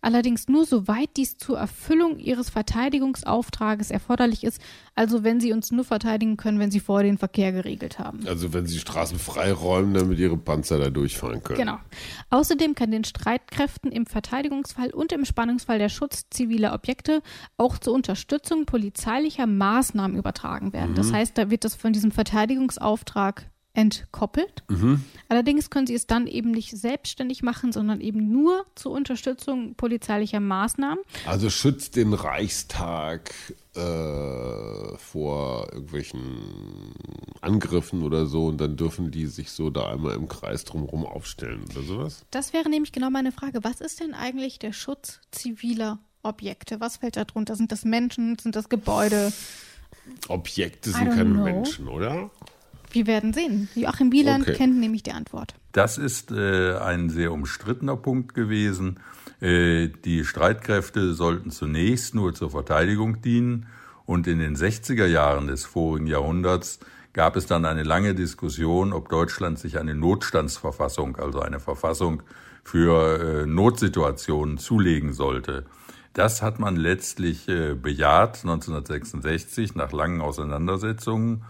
allerdings nur soweit dies zur Erfüllung ihres Verteidigungsauftrages erforderlich ist, also wenn sie uns nur verteidigen können, wenn sie vor den Verkehr geregelt haben. Also wenn sie Straßen freiräumen, damit ihre Panzer da durchfahren können. Genau. Außerdem kann den Streitkräften im Verteidigungsfall und im Spannungsfall der Schutz ziviler Objekte auch zur Unterstützung polizeilicher Maßnahmen übertragen werden. Mhm. Das heißt, da wird das von diesem Verteidigungsauftrag entkoppelt. Mhm. Allerdings können sie es dann eben nicht selbstständig machen, sondern eben nur zur Unterstützung polizeilicher Maßnahmen. Also schützt den Reichstag äh, vor irgendwelchen Angriffen oder so und dann dürfen die sich so da einmal im Kreis drumherum aufstellen oder sowas? Das wäre nämlich genau meine Frage. Was ist denn eigentlich der Schutz ziviler Objekte? Was fällt da drunter? Sind das Menschen? Sind das Gebäude? Objekte sind keine know. Menschen, oder? Wir werden sehen. Joachim Wieland okay. kennt nämlich die Antwort. Das ist äh, ein sehr umstrittener Punkt gewesen. Äh, die Streitkräfte sollten zunächst nur zur Verteidigung dienen und in den 60er Jahren des vorigen Jahrhunderts gab es dann eine lange Diskussion, ob Deutschland sich eine Notstandsverfassung, also eine Verfassung für äh, Notsituationen zulegen sollte. Das hat man letztlich äh, bejaht 1966 nach langen Auseinandersetzungen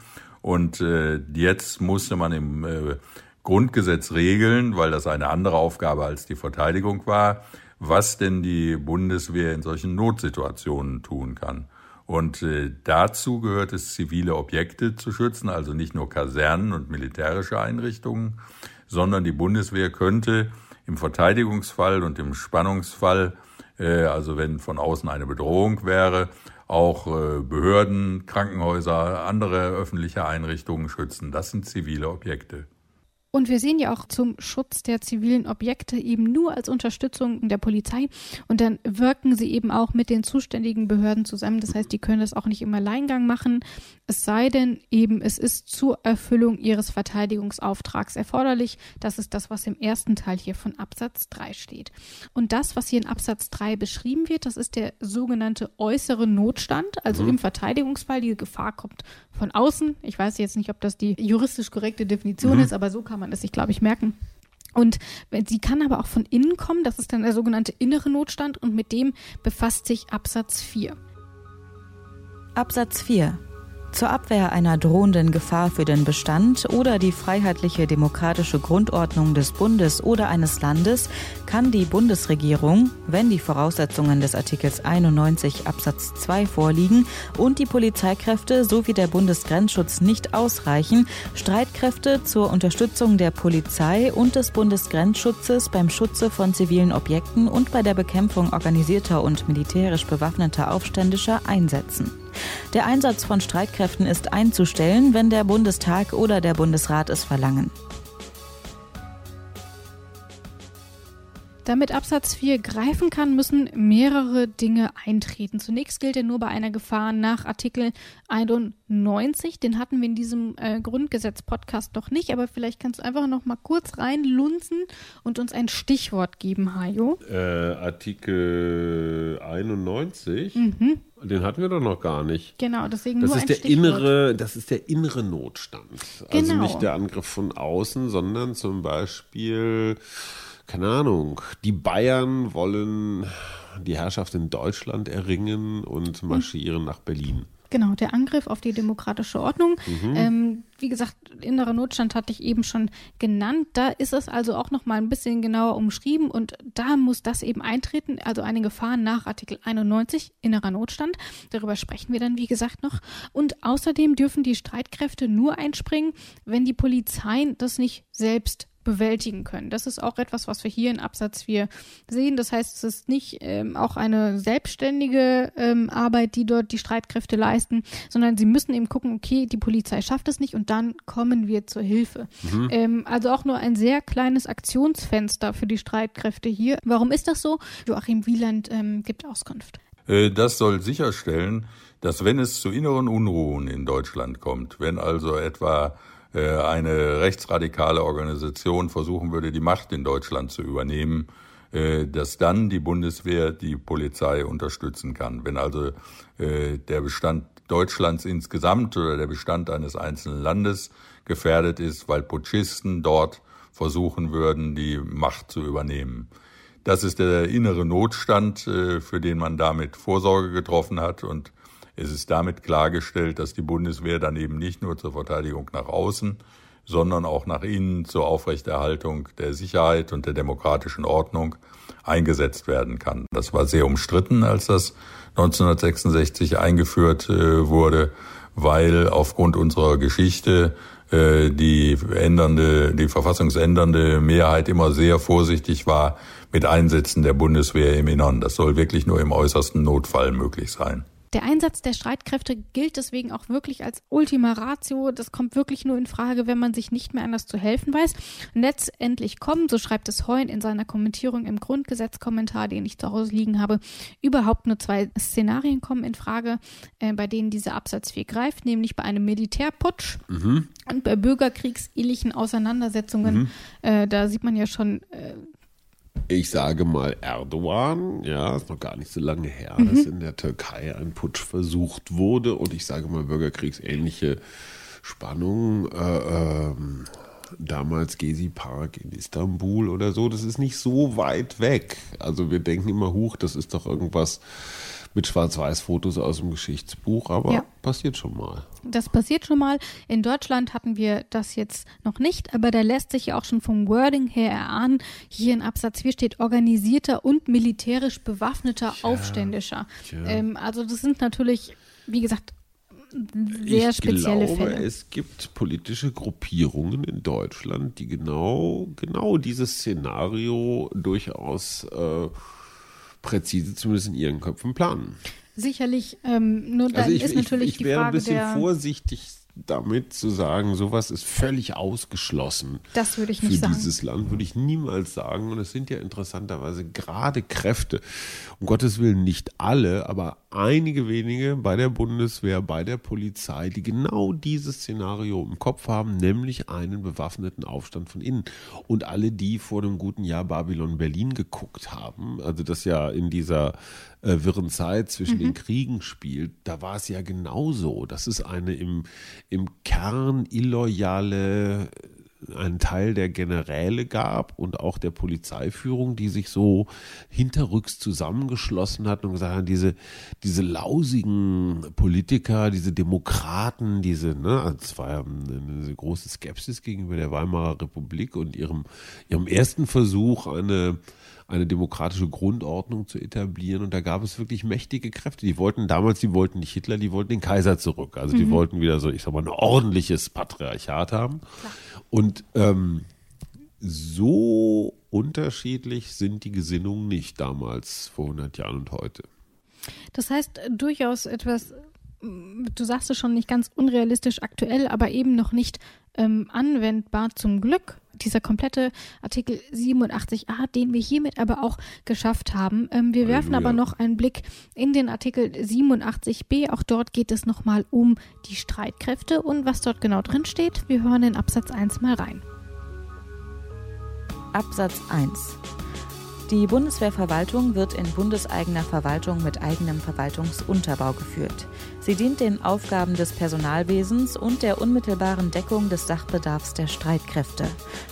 und äh, jetzt musste man im äh, Grundgesetz regeln, weil das eine andere Aufgabe als die Verteidigung war, was denn die Bundeswehr in solchen Notsituationen tun kann. Und äh, dazu gehört es, zivile Objekte zu schützen, also nicht nur Kasernen und militärische Einrichtungen, sondern die Bundeswehr könnte im Verteidigungsfall und im Spannungsfall, äh, also wenn von außen eine Bedrohung wäre, auch äh, Behörden, Krankenhäuser, andere öffentliche Einrichtungen schützen. Das sind zivile Objekte. Und wir sehen ja auch zum Schutz der zivilen Objekte eben nur als Unterstützung der Polizei. Und dann wirken sie eben auch mit den zuständigen Behörden zusammen. Das heißt, die können das auch nicht im Alleingang machen. Es sei denn eben, es ist zur Erfüllung ihres Verteidigungsauftrags erforderlich. Das ist das, was im ersten Teil hier von Absatz 3 steht. Und das, was hier in Absatz 3 beschrieben wird, das ist der sogenannte äußere Notstand. Also mhm. im Verteidigungsfall, die Gefahr kommt von außen. Ich weiß jetzt nicht, ob das die juristisch korrekte Definition mhm. ist, aber so kann man man es sich, glaube ich, merken. Und sie kann aber auch von innen kommen, das ist dann der sogenannte innere Notstand und mit dem befasst sich Absatz 4. Absatz 4 zur Abwehr einer drohenden Gefahr für den Bestand oder die freiheitliche demokratische Grundordnung des Bundes oder eines Landes kann die Bundesregierung, wenn die Voraussetzungen des Artikels 91 Absatz 2 vorliegen und die Polizeikräfte sowie der Bundesgrenzschutz nicht ausreichen, Streitkräfte zur Unterstützung der Polizei und des Bundesgrenzschutzes beim Schutze von zivilen Objekten und bei der Bekämpfung organisierter und militärisch bewaffneter Aufständischer einsetzen. Der Einsatz von Streitkräften ist einzustellen, wenn der Bundestag oder der Bundesrat es verlangen. Damit Absatz 4 greifen kann, müssen mehrere Dinge eintreten. Zunächst gilt er nur bei einer Gefahr nach Artikel 91. Den hatten wir in diesem äh, Grundgesetz-Podcast noch nicht, aber vielleicht kannst du einfach noch mal kurz reinlunzen und uns ein Stichwort geben, Hajo. Äh, Artikel 91? Mhm. Den hatten wir doch noch gar nicht. Genau, deswegen das nur ist ein der Stichwort. innere, Das ist der innere Notstand. Also Genau. nicht der Angriff von außen, sondern zum Beispiel keine Ahnung, die Bayern wollen die Herrschaft in Deutschland erringen und marschieren nach Berlin. Genau, der Angriff auf die demokratische Ordnung. Ähm, wie gesagt, innerer Notstand hatte ich eben schon genannt. Da ist es also auch noch mal ein bisschen genauer umschrieben und da muss das eben eintreten, also eine Gefahr nach Artikel 91 innerer Notstand. Darüber sprechen wir dann wie gesagt noch. Und außerdem dürfen die Streitkräfte nur einspringen, wenn die Polizei das nicht selbst bewältigen können. Das ist auch etwas, was wir hier in Absatz 4 sehen. Das heißt, es ist nicht ähm, auch eine selbstständige ähm, Arbeit, die dort die Streitkräfte leisten, sondern sie müssen eben gucken, okay, die Polizei schafft es nicht und dann kommen wir zur Hilfe. Mhm. Ähm, also auch nur ein sehr kleines Aktionsfenster für die Streitkräfte hier. Warum ist das so? Joachim Wieland ähm, gibt Auskunft. Äh, das soll sicherstellen, dass wenn es zu inneren Unruhen in Deutschland kommt, wenn also etwa eine rechtsradikale Organisation versuchen würde, die Macht in Deutschland zu übernehmen, äh, dass dann die Bundeswehr die Polizei unterstützen kann. Wenn also äh, der Bestand Deutschlands insgesamt oder der Bestand eines einzelnen Landes gefährdet ist, weil Putschisten dort versuchen würden, die Macht zu übernehmen. Das ist der innere Notstand, für den man damit Vorsorge getroffen hat und es ist damit klargestellt, dass die Bundeswehr dann eben nicht nur zur Verteidigung nach außen, sondern auch nach innen zur Aufrechterhaltung der Sicherheit und der demokratischen Ordnung eingesetzt werden kann. Das war sehr umstritten, als das 1966 eingeführt äh, wurde, weil aufgrund unserer Geschichte äh, die ändernde, die verfassungsändernde Mehrheit immer sehr vorsichtig war mit Einsätzen der Bundeswehr im Innern. Das soll wirklich nur im äußersten Notfall möglich sein. Der Einsatz der Streitkräfte gilt deswegen auch wirklich als Ultima Ratio. Das kommt wirklich nur in Frage, wenn man sich nicht mehr anders zu helfen weiß. letztendlich kommen, so schreibt es Heun in seiner Kommentierung im Grundgesetzkommentar, den ich zu Hause liegen habe, überhaupt nur zwei Szenarien kommen in Frage, äh, bei denen dieser Absatz 4 greift, nämlich bei einem Militärputsch mhm. und bei bürgerkriegsähnlichen Auseinandersetzungen. Mhm. Äh, da sieht man ja schon, äh, ich sage mal Erdogan, ja, ist noch gar nicht so lange her, mhm. dass in der Türkei ein Putsch versucht wurde und ich sage mal bürgerkriegsähnliche Spannungen. Äh, ähm, damals Gezi Park in Istanbul oder so, das ist nicht so weit weg. Also wir denken immer, huch, das ist doch irgendwas mit Schwarz-Weiß-Fotos aus dem Geschichtsbuch, aber ja. passiert schon mal. Das passiert schon mal. In Deutschland hatten wir das jetzt noch nicht, aber da lässt sich ja auch schon vom Wording her erahnen. Hier in Absatz 4 steht organisierter und militärisch bewaffneter Tja. Aufständischer. Ähm, also das sind natürlich, wie gesagt, sehr ich spezielle glaube, Fälle. Es gibt politische Gruppierungen in Deutschland, die genau, genau dieses Szenario durchaus äh, präzise zumindest in ihren Köpfen planen. Sicherlich, ähm, nur dann also ich, ist natürlich ich, ich die wäre Frage ein bisschen der, vorsichtig damit zu sagen, sowas ist völlig ausgeschlossen. Das würde ich nicht für sagen. Für dieses Land würde ich niemals sagen. Und es sind ja interessanterweise gerade Kräfte, um Gottes Willen nicht alle, aber einige wenige bei der Bundeswehr, bei der Polizei, die genau dieses Szenario im Kopf haben, nämlich einen bewaffneten Aufstand von innen. Und alle, die vor dem guten Jahr Babylon Berlin geguckt haben, also das ja in dieser äh, wirren Zeit zwischen mhm. den Kriegen spielt, da war es ja genauso. Das ist eine im, im Kern illoyale einen Teil der Generäle gab und auch der Polizeiführung, die sich so hinterrücks zusammengeschlossen hat und gesagt haben, diese, diese lausigen Politiker, diese Demokraten, diese, ne, also es war ja eine, große Skepsis gegenüber der Weimarer Republik und ihrem, ihrem ersten Versuch, eine eine demokratische Grundordnung zu etablieren. Und da gab es wirklich mächtige Kräfte. Die wollten damals, die wollten nicht Hitler, die wollten den Kaiser zurück. Also die mhm. wollten wieder so, ich sag mal, ein ordentliches Patriarchat haben. Klar. Und ähm, so unterschiedlich sind die Gesinnungen nicht damals, vor 100 Jahren und heute. Das heißt, durchaus etwas du sagst es schon nicht ganz unrealistisch aktuell, aber eben noch nicht ähm, anwendbar zum Glück. Dieser komplette Artikel 87a, den wir hiermit aber auch geschafft haben. Ähm, wir Halleluja. werfen aber noch einen Blick in den Artikel 87b. Auch dort geht es nochmal um die Streitkräfte und was dort genau drin steht. Wir hören in Absatz 1 mal rein. Absatz 1 die Bundeswehrverwaltung wird in bundeseigener Verwaltung mit eigenem Verwaltungsunterbau geführt. Sie dient den Aufgaben des Personalwesens und der unmittelbaren Deckung des Sachbedarfs der Streitkräfte.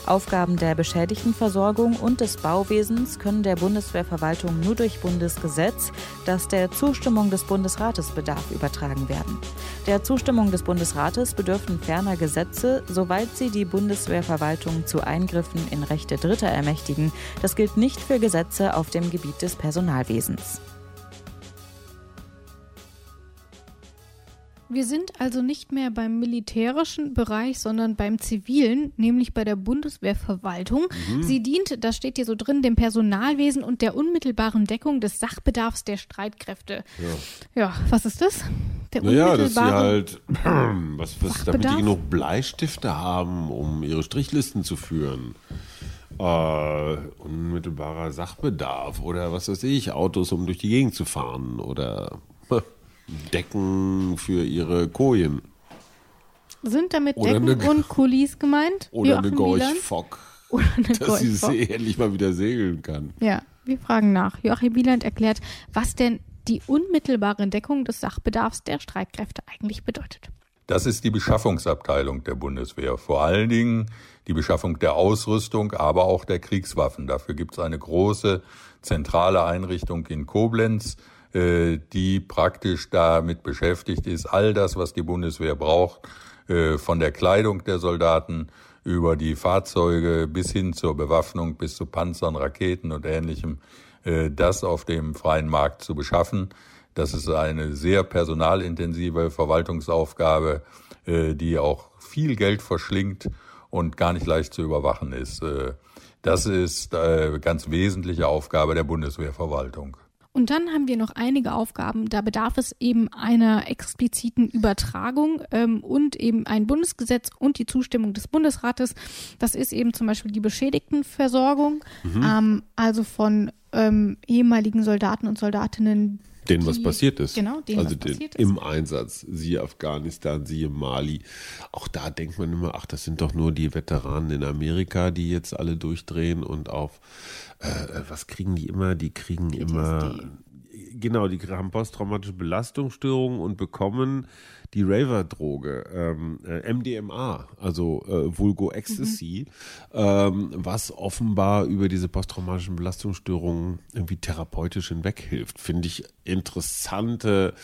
Aufgaben der Beschädigtenversorgung und des Bauwesens können der Bundeswehrverwaltung nur durch Bundesgesetz, das der Zustimmung des Bundesrates bedarf, übertragen werden. Der Zustimmung des Bundesrates bedürfen ferner Gesetze, soweit sie die Bundeswehrverwaltung zu Eingriffen in Rechte Dritter ermächtigen. Das gilt nicht für Gesetze auf dem Gebiet des Personalwesens. Wir sind also nicht mehr beim militärischen Bereich, sondern beim zivilen, nämlich bei der Bundeswehrverwaltung. Mhm. Sie dient, das steht hier so drin, dem Personalwesen und der unmittelbaren Deckung des Sachbedarfs der Streitkräfte. Ja, ja was ist das? Der naja, dass sie halt, was, was, damit die genug Bleistifte haben, um ihre Strichlisten zu führen. Äh, unmittelbarer Sachbedarf oder was weiß ich, Autos, um durch die Gegend zu fahren oder Decken für ihre Kojen. Sind damit oder Decken eine, und Kulis gemeint? Oder eine Gorch-Fock. Oder eine dass sie sie endlich mal wieder segeln kann. Ja, wir fragen nach. Joachim Wieland erklärt, was denn die unmittelbare Deckung des Sachbedarfs der Streitkräfte eigentlich bedeutet. Das ist die Beschaffungsabteilung der Bundeswehr. Vor allen Dingen die Beschaffung der Ausrüstung, aber auch der Kriegswaffen. Dafür gibt es eine große zentrale Einrichtung in Koblenz, die praktisch damit beschäftigt ist, all das, was die Bundeswehr braucht, äh, von der Kleidung der Soldaten über die Fahrzeuge bis hin zur Bewaffnung, bis zu Panzern, Raketen und ähnlichem, äh, das auf dem freien Markt zu beschaffen. Das ist eine sehr personalintensive Verwaltungsaufgabe, äh, die auch viel Geld verschlingt und gar nicht leicht zu überwachen ist. Äh, das ist eine äh, ganz wesentliche Aufgabe der Bundeswehrverwaltung. Und dann haben wir noch einige Aufgaben, da bedarf es eben einer expliziten Übertragung ähm, und eben ein Bundesgesetz und die Zustimmung des Bundesrates. Das ist eben zum Beispiel die Beschädigtenversorgung, mhm. ähm, also von ähm, ehemaligen Soldaten und Soldatinnen, denen was passiert ist. Genau, denen also was den, passiert im ist. Einsatz, siehe Afghanistan, siehe Mali. Auch da denkt man immer, ach, das sind doch nur die Veteranen in Amerika, die jetzt alle durchdrehen und auf, äh, äh was kriegen die immer? Die kriegen PTSD. immer, genau, die haben posttraumatische Belastungsstörungen und bekommen die Raver-Droge, ähm, äh, MDMA, also äh, Vulgo Ecstasy, mhm. ähm, was offenbar über diese posttraumatischen Belastungsstörungen irgendwie therapeutisch hinweghilft. Finde ich interessante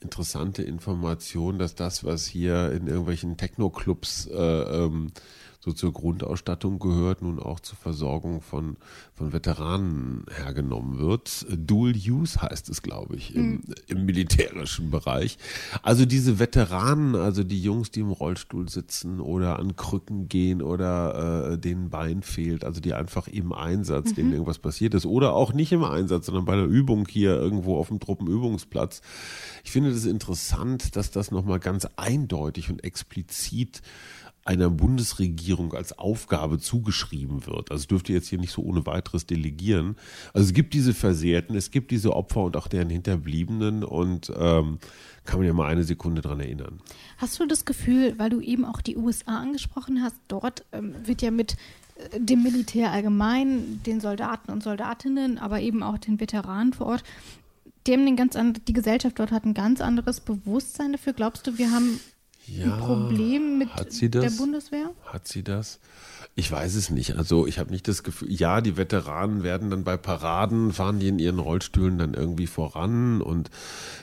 interessante Information, dass das, was hier in irgendwelchen Techno-Clubs äh, ähm, so zur Grundausstattung gehört, nun auch zur Versorgung von, von Veteranen hergenommen wird. Dual Use heißt es, glaube ich, im, mhm. im militärischen Bereich. Also diese Veteranen, also die Jungs, die im Rollstuhl sitzen oder an Krücken gehen oder äh, denen Bein fehlt, also die einfach im Einsatz, mhm. denen irgendwas passiert ist oder auch nicht im Einsatz, sondern bei einer Übung hier irgendwo auf dem Truppenübungsplatz. Ich finde das interessant, dass das nochmal ganz eindeutig und explizit einer Bundesregierung als Aufgabe zugeschrieben wird. Also dürfte jetzt hier nicht so ohne weiteres delegieren. Also es gibt diese Versehrten, es gibt diese Opfer und auch deren Hinterbliebenen und ähm, kann man ja mal eine Sekunde dran erinnern. Hast du das Gefühl, weil du eben auch die USA angesprochen hast, dort ähm, wird ja mit äh, dem Militär allgemein, den Soldaten und Soldatinnen, aber eben auch den Veteranen vor Ort, die, haben den ganz die Gesellschaft dort hat ein ganz anderes Bewusstsein dafür. Glaubst du, wir haben ja, ein Problem mit der Bundeswehr? Hat sie das? Ich weiß es nicht. Also ich habe nicht das Gefühl, ja, die Veteranen werden dann bei Paraden, fahren die in ihren Rollstühlen dann irgendwie voran und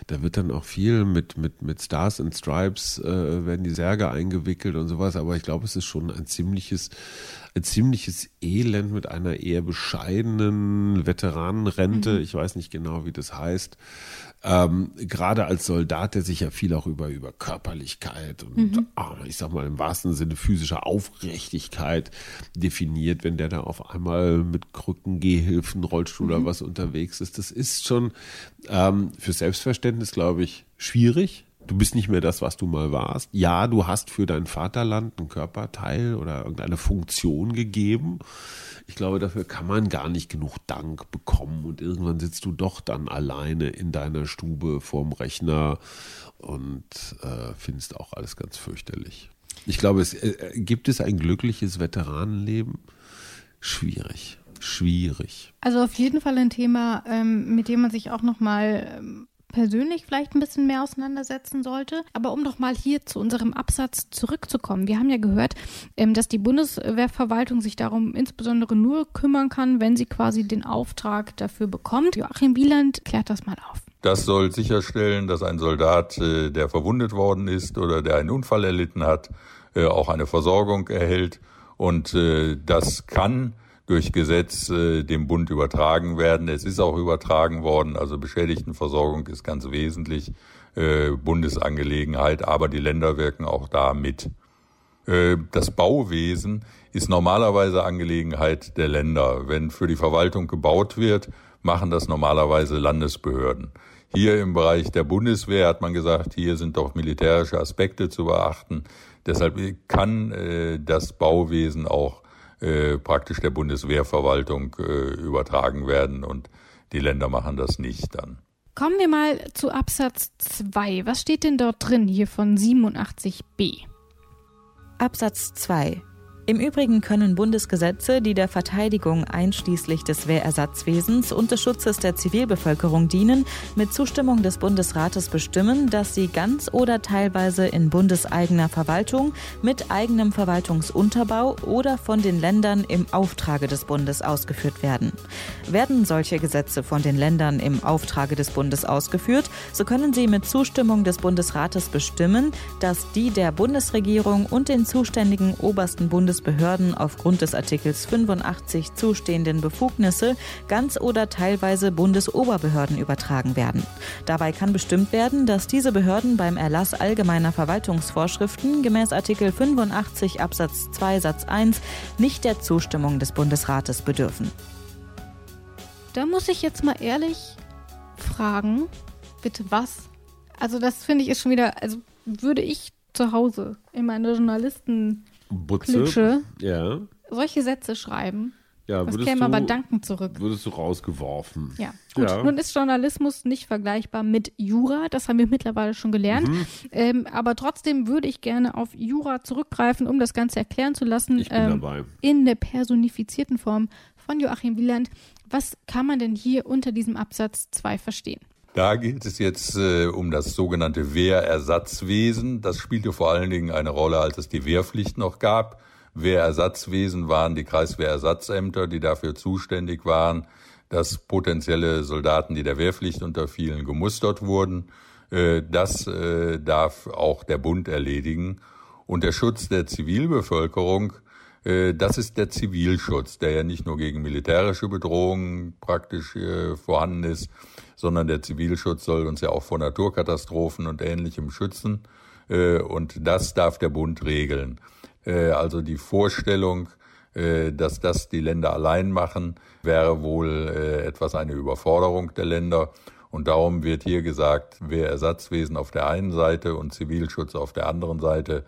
da wird dann auch viel mit, mit, mit Stars and Stripes, äh, werden die Särge eingewickelt und sowas, aber ich glaube, es ist schon ein ziemliches, ein ziemliches Elend mit einer eher bescheidenen Veteranenrente. Mhm. Ich weiß nicht genau, wie das heißt ähm, gerade als Soldat, der sich ja viel auch über, über Körperlichkeit und mhm. ah, ich sag mal im wahrsten Sinne physischer Aufrichtigkeit definiert, wenn der da auf einmal mit Krücken, Gehhilfen, Rollstuhl mhm. oder was unterwegs ist, das ist schon ähm, für Selbstverständnis, glaube ich, schwierig. Du bist nicht mehr das, was du mal warst. Ja, du hast für dein Vaterland einen Körperteil oder irgendeine Funktion gegeben. Ich glaube, dafür kann man gar nicht genug Dank bekommen und irgendwann sitzt du doch dann alleine in deiner Stube vorm Rechner und äh, findest auch alles ganz fürchterlich. Ich glaube, es äh, äh gibt es ein glückliches Veteranenleben? Schwierig, schwierig. Also auf jeden Fall ein Thema, ähm, mit dem man sich auch noch mal ähm, persönlich vielleicht ein bisschen mehr auseinandersetzen sollte. Aber um doch mal hier zu unserem Absatz zurückzukommen. Wir haben ja gehört, ähm, dass die Bundeswehrverwaltung sich darum insbesondere nur kümmern kann, wenn sie quasi den Auftrag dafür bekommt. Joachim Wieland klärt das mal auf. Das soll sicherstellen, dass ein Soldat, äh, der verwundet worden ist oder der einen Unfall erlitten hat, äh, auch eine Versorgung erhält. Und äh, das kann durch Gesetz äh, dem Bund übertragen werden. Es ist auch übertragen worden, also Beschädigtenversorgung ist ganz wesentlich äh, Bundesangelegenheit, aber die Länder wirken auch da mit. Äh, das Bauwesen ist normalerweise Angelegenheit der Länder. Wenn für die Verwaltung gebaut wird, machen das normalerweise Landesbehörden. Hier im Bereich der Bundeswehr hat man gesagt, hier sind doch militärische Aspekte zu beachten. Deshalb kann äh, das Bauwesen auch äh, praktisch der Bundeswehrverwaltung äh, übertragen werden und die Länder machen das nicht dann. Kommen wir mal zu Absatz 2. Was steht denn dort drin hier von 87b? Absatz 2 im Übrigen können Bundesgesetze, die der Verteidigung einschließlich des Wehrersatzwesens und des Schutzes der Zivilbevölkerung dienen, mit Zustimmung des Bundesrates bestimmen, dass sie ganz oder teilweise in bundeseigener Verwaltung, mit eigenem Verwaltungsunterbau oder von den Ländern im Auftrage des Bundes ausgeführt werden. Werden solche Gesetze von den Ländern im Auftrage des Bundes ausgeführt, so können sie mit Zustimmung des Bundesrates bestimmen, dass die der Bundesregierung und den zuständigen obersten Bundes Bundesbehörden aufgrund des Artikels 85 zustehenden Befugnisse ganz oder teilweise Bundesoberbehörden übertragen werden. Dabei kann bestimmt werden, dass diese Behörden beim Erlass allgemeiner Verwaltungsvorschriften gemäß Artikel 85 Absatz 2 Satz 1 nicht der Zustimmung des Bundesrates bedürfen. Da muss ich jetzt mal ehrlich fragen, bitte was? Also das finde ich ist schon wieder, also würde ich zu Hause in meiner Journalisten Butze. Klitsche. Ja. solche Sätze schreiben. Ja, würdest käme du, aber dankend zurück? Würdest du rausgeworfen. Ja, gut. Ja. Nun ist Journalismus nicht vergleichbar mit Jura, das haben wir mittlerweile schon gelernt. Mhm. Ähm, aber trotzdem würde ich gerne auf Jura zurückgreifen, um das Ganze erklären zu lassen. Ich bin ähm, dabei. In der personifizierten Form von Joachim Wieland. Was kann man denn hier unter diesem Absatz 2 verstehen? Da geht es jetzt äh, um das sogenannte Wehrersatzwesen. Das spielte vor allen Dingen eine Rolle, als es die Wehrpflicht noch gab. Wehrersatzwesen waren die Kreiswehrersatzämter, die dafür zuständig waren, dass potenzielle Soldaten, die der Wehrpflicht unterfielen, gemustert wurden. Äh, das äh, darf auch der Bund erledigen. Und der Schutz der Zivilbevölkerung, äh, das ist der Zivilschutz, der ja nicht nur gegen militärische Bedrohungen praktisch äh, vorhanden ist, sondern der Zivilschutz soll uns ja auch vor Naturkatastrophen und Ähnlichem schützen. Äh, Und das darf der Bund regeln. Äh, Also die Vorstellung, äh, dass das die Länder allein machen, wäre wohl etwas eine Überforderung der Länder. Und darum wird hier gesagt, Wehrersatzwesen auf der einen Seite und Zivilschutz auf der anderen Seite.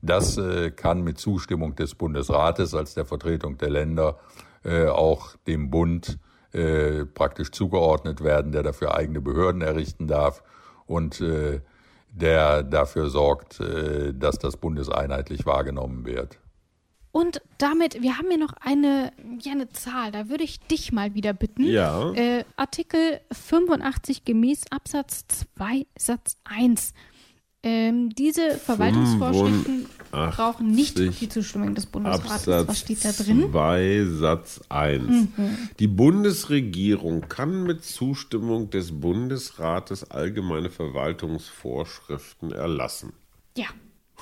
Das kann mit Zustimmung des Bundesrates als der Vertretung der Länder auch dem Bund äh, praktisch zugeordnet werden, der dafür eigene Behörden errichten darf und äh, der dafür sorgt, äh, dass das bundeseinheitlich wahrgenommen wird. Und damit, wir haben hier noch eine, ja, eine Zahl, da würde ich dich mal wieder bitten. Ja. Äh, Artikel 85 gemäß Absatz 2 Satz 1. Ähm, diese Verwaltungsvorschriften 85 brauchen nicht die Zustimmung des Bundesrates. Absatz Was steht da drin? 2 Satz 1. Die Bundesregierung kann mit Zustimmung des Bundesrates allgemeine Verwaltungsvorschriften erlassen. Ja.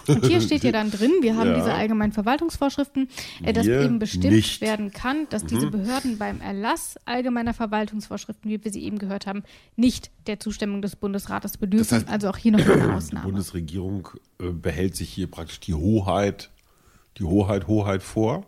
Und hier steht ja dann drin, wir haben Ja. diese allgemeinen Verwaltungsvorschriften, äh, dass eben bestimmt nicht. werden kann, dass diese Behörden beim Erlass allgemeiner Verwaltungsvorschriften, wie wir sie eben gehört haben, nicht der Zustimmung des Bundesrates bedürfen. heißt, also auch hier noch eine Die Ausnahme. Bundesregierung äh, behält sich hier praktisch die Hoheit, die Hoheit, Hoheit vor.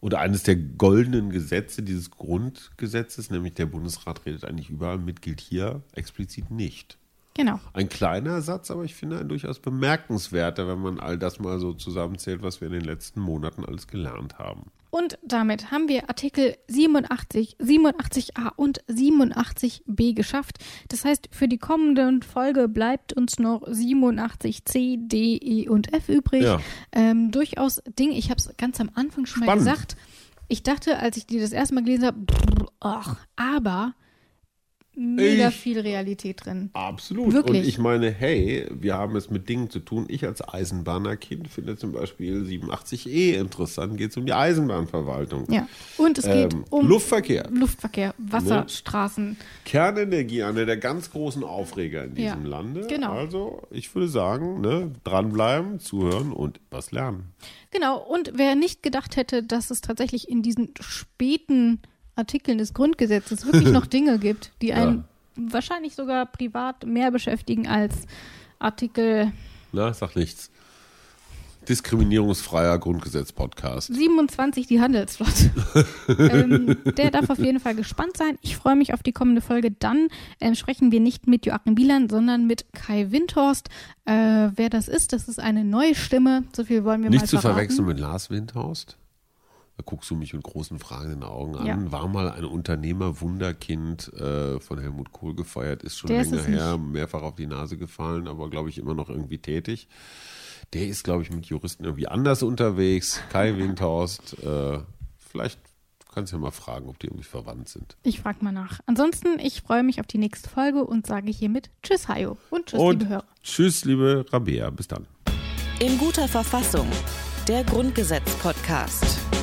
Und eines der goldenen Gesetze dieses Grundgesetzes, nämlich der Bundesrat redet eigentlich überall mit, gilt hier explizit nicht. Genau. Ein kleiner Satz, aber ich finde ein durchaus bemerkenswerter, wenn man all das mal so zusammenzählt, was wir in den letzten Monaten alles gelernt haben. Und damit haben wir Artikel 87, 87a und 87b geschafft. Das heißt, für die kommende Folge bleibt uns noch 87c, d, e und f übrig. Ja. Ähm, durchaus Ding, ich habe es ganz am Anfang schon mal Spannend. gesagt. Ich dachte, als ich die das erste Mal gelesen habe, ach, aber mega Ich- viel Realität drin. Absolut. Wirklich. Und ich meine, hey, wir haben es mit Dingen zu tun. Ich als Eisenbahnerkind finde zum Beispiel 87e interessant. Geht es um die Eisenbahnverwaltung. Ja. Und es geht Ähm, um Luftverkehr. Luftverkehr, Wasser, Ne? Straßen. Kernenergie, einer der ganz großen Aufreger in diesem Ja, Lande. genau. Also, ich würde sagen, ne, dranbleiben, zuhören und was lernen. Genau. Und wer nicht gedacht hätte, dass es tatsächlich in diesen späten Artikeln des Grundgesetzes wirklich noch Dinge gibt, die einen wahrscheinlich sogar privat mehr beschäftigen als Artikel Na, sag nichts. Diskriminierungsfreier Grundgesetz-Podcast. 27, die Handelsflotte. ähm, der darf auf jeden Fall gespannt sein. Ich freue mich auf die kommende Folge. Dann ähm, sprechen wir nicht mit Joachim Wieland, sondern mit Kai Windhorst. Äh, wer das ist, das ist eine neue Stimme. So viel wollen wir mal Nicht zu verwechseln mit Lars Windhorst. Da guckst du mich mit großen fragenden Augen an. Ja. War mal ein Unternehmer-Wunderkind äh, von Helmut Kohl gefeiert, ist schon Der ist länger nicht. her, mehrfach auf die Nase gefallen, aber glaube ich immer noch irgendwie tätig. Der ist, glaube ich, mit Juristen irgendwie anders unterwegs. Kai Windhorst, äh, vielleicht kannst du ja mal fragen, ob die irgendwie verwandt sind. Ich frage mal nach. Ansonsten, ich freue mich auf die nächste Folge und sage hiermit Tschüss, Hajo. Und Tschüss, Und liebe Hörer. tschüss, liebe Rabea, bis dann. In guter Verfassung. Der Grundgesetz-Podcast.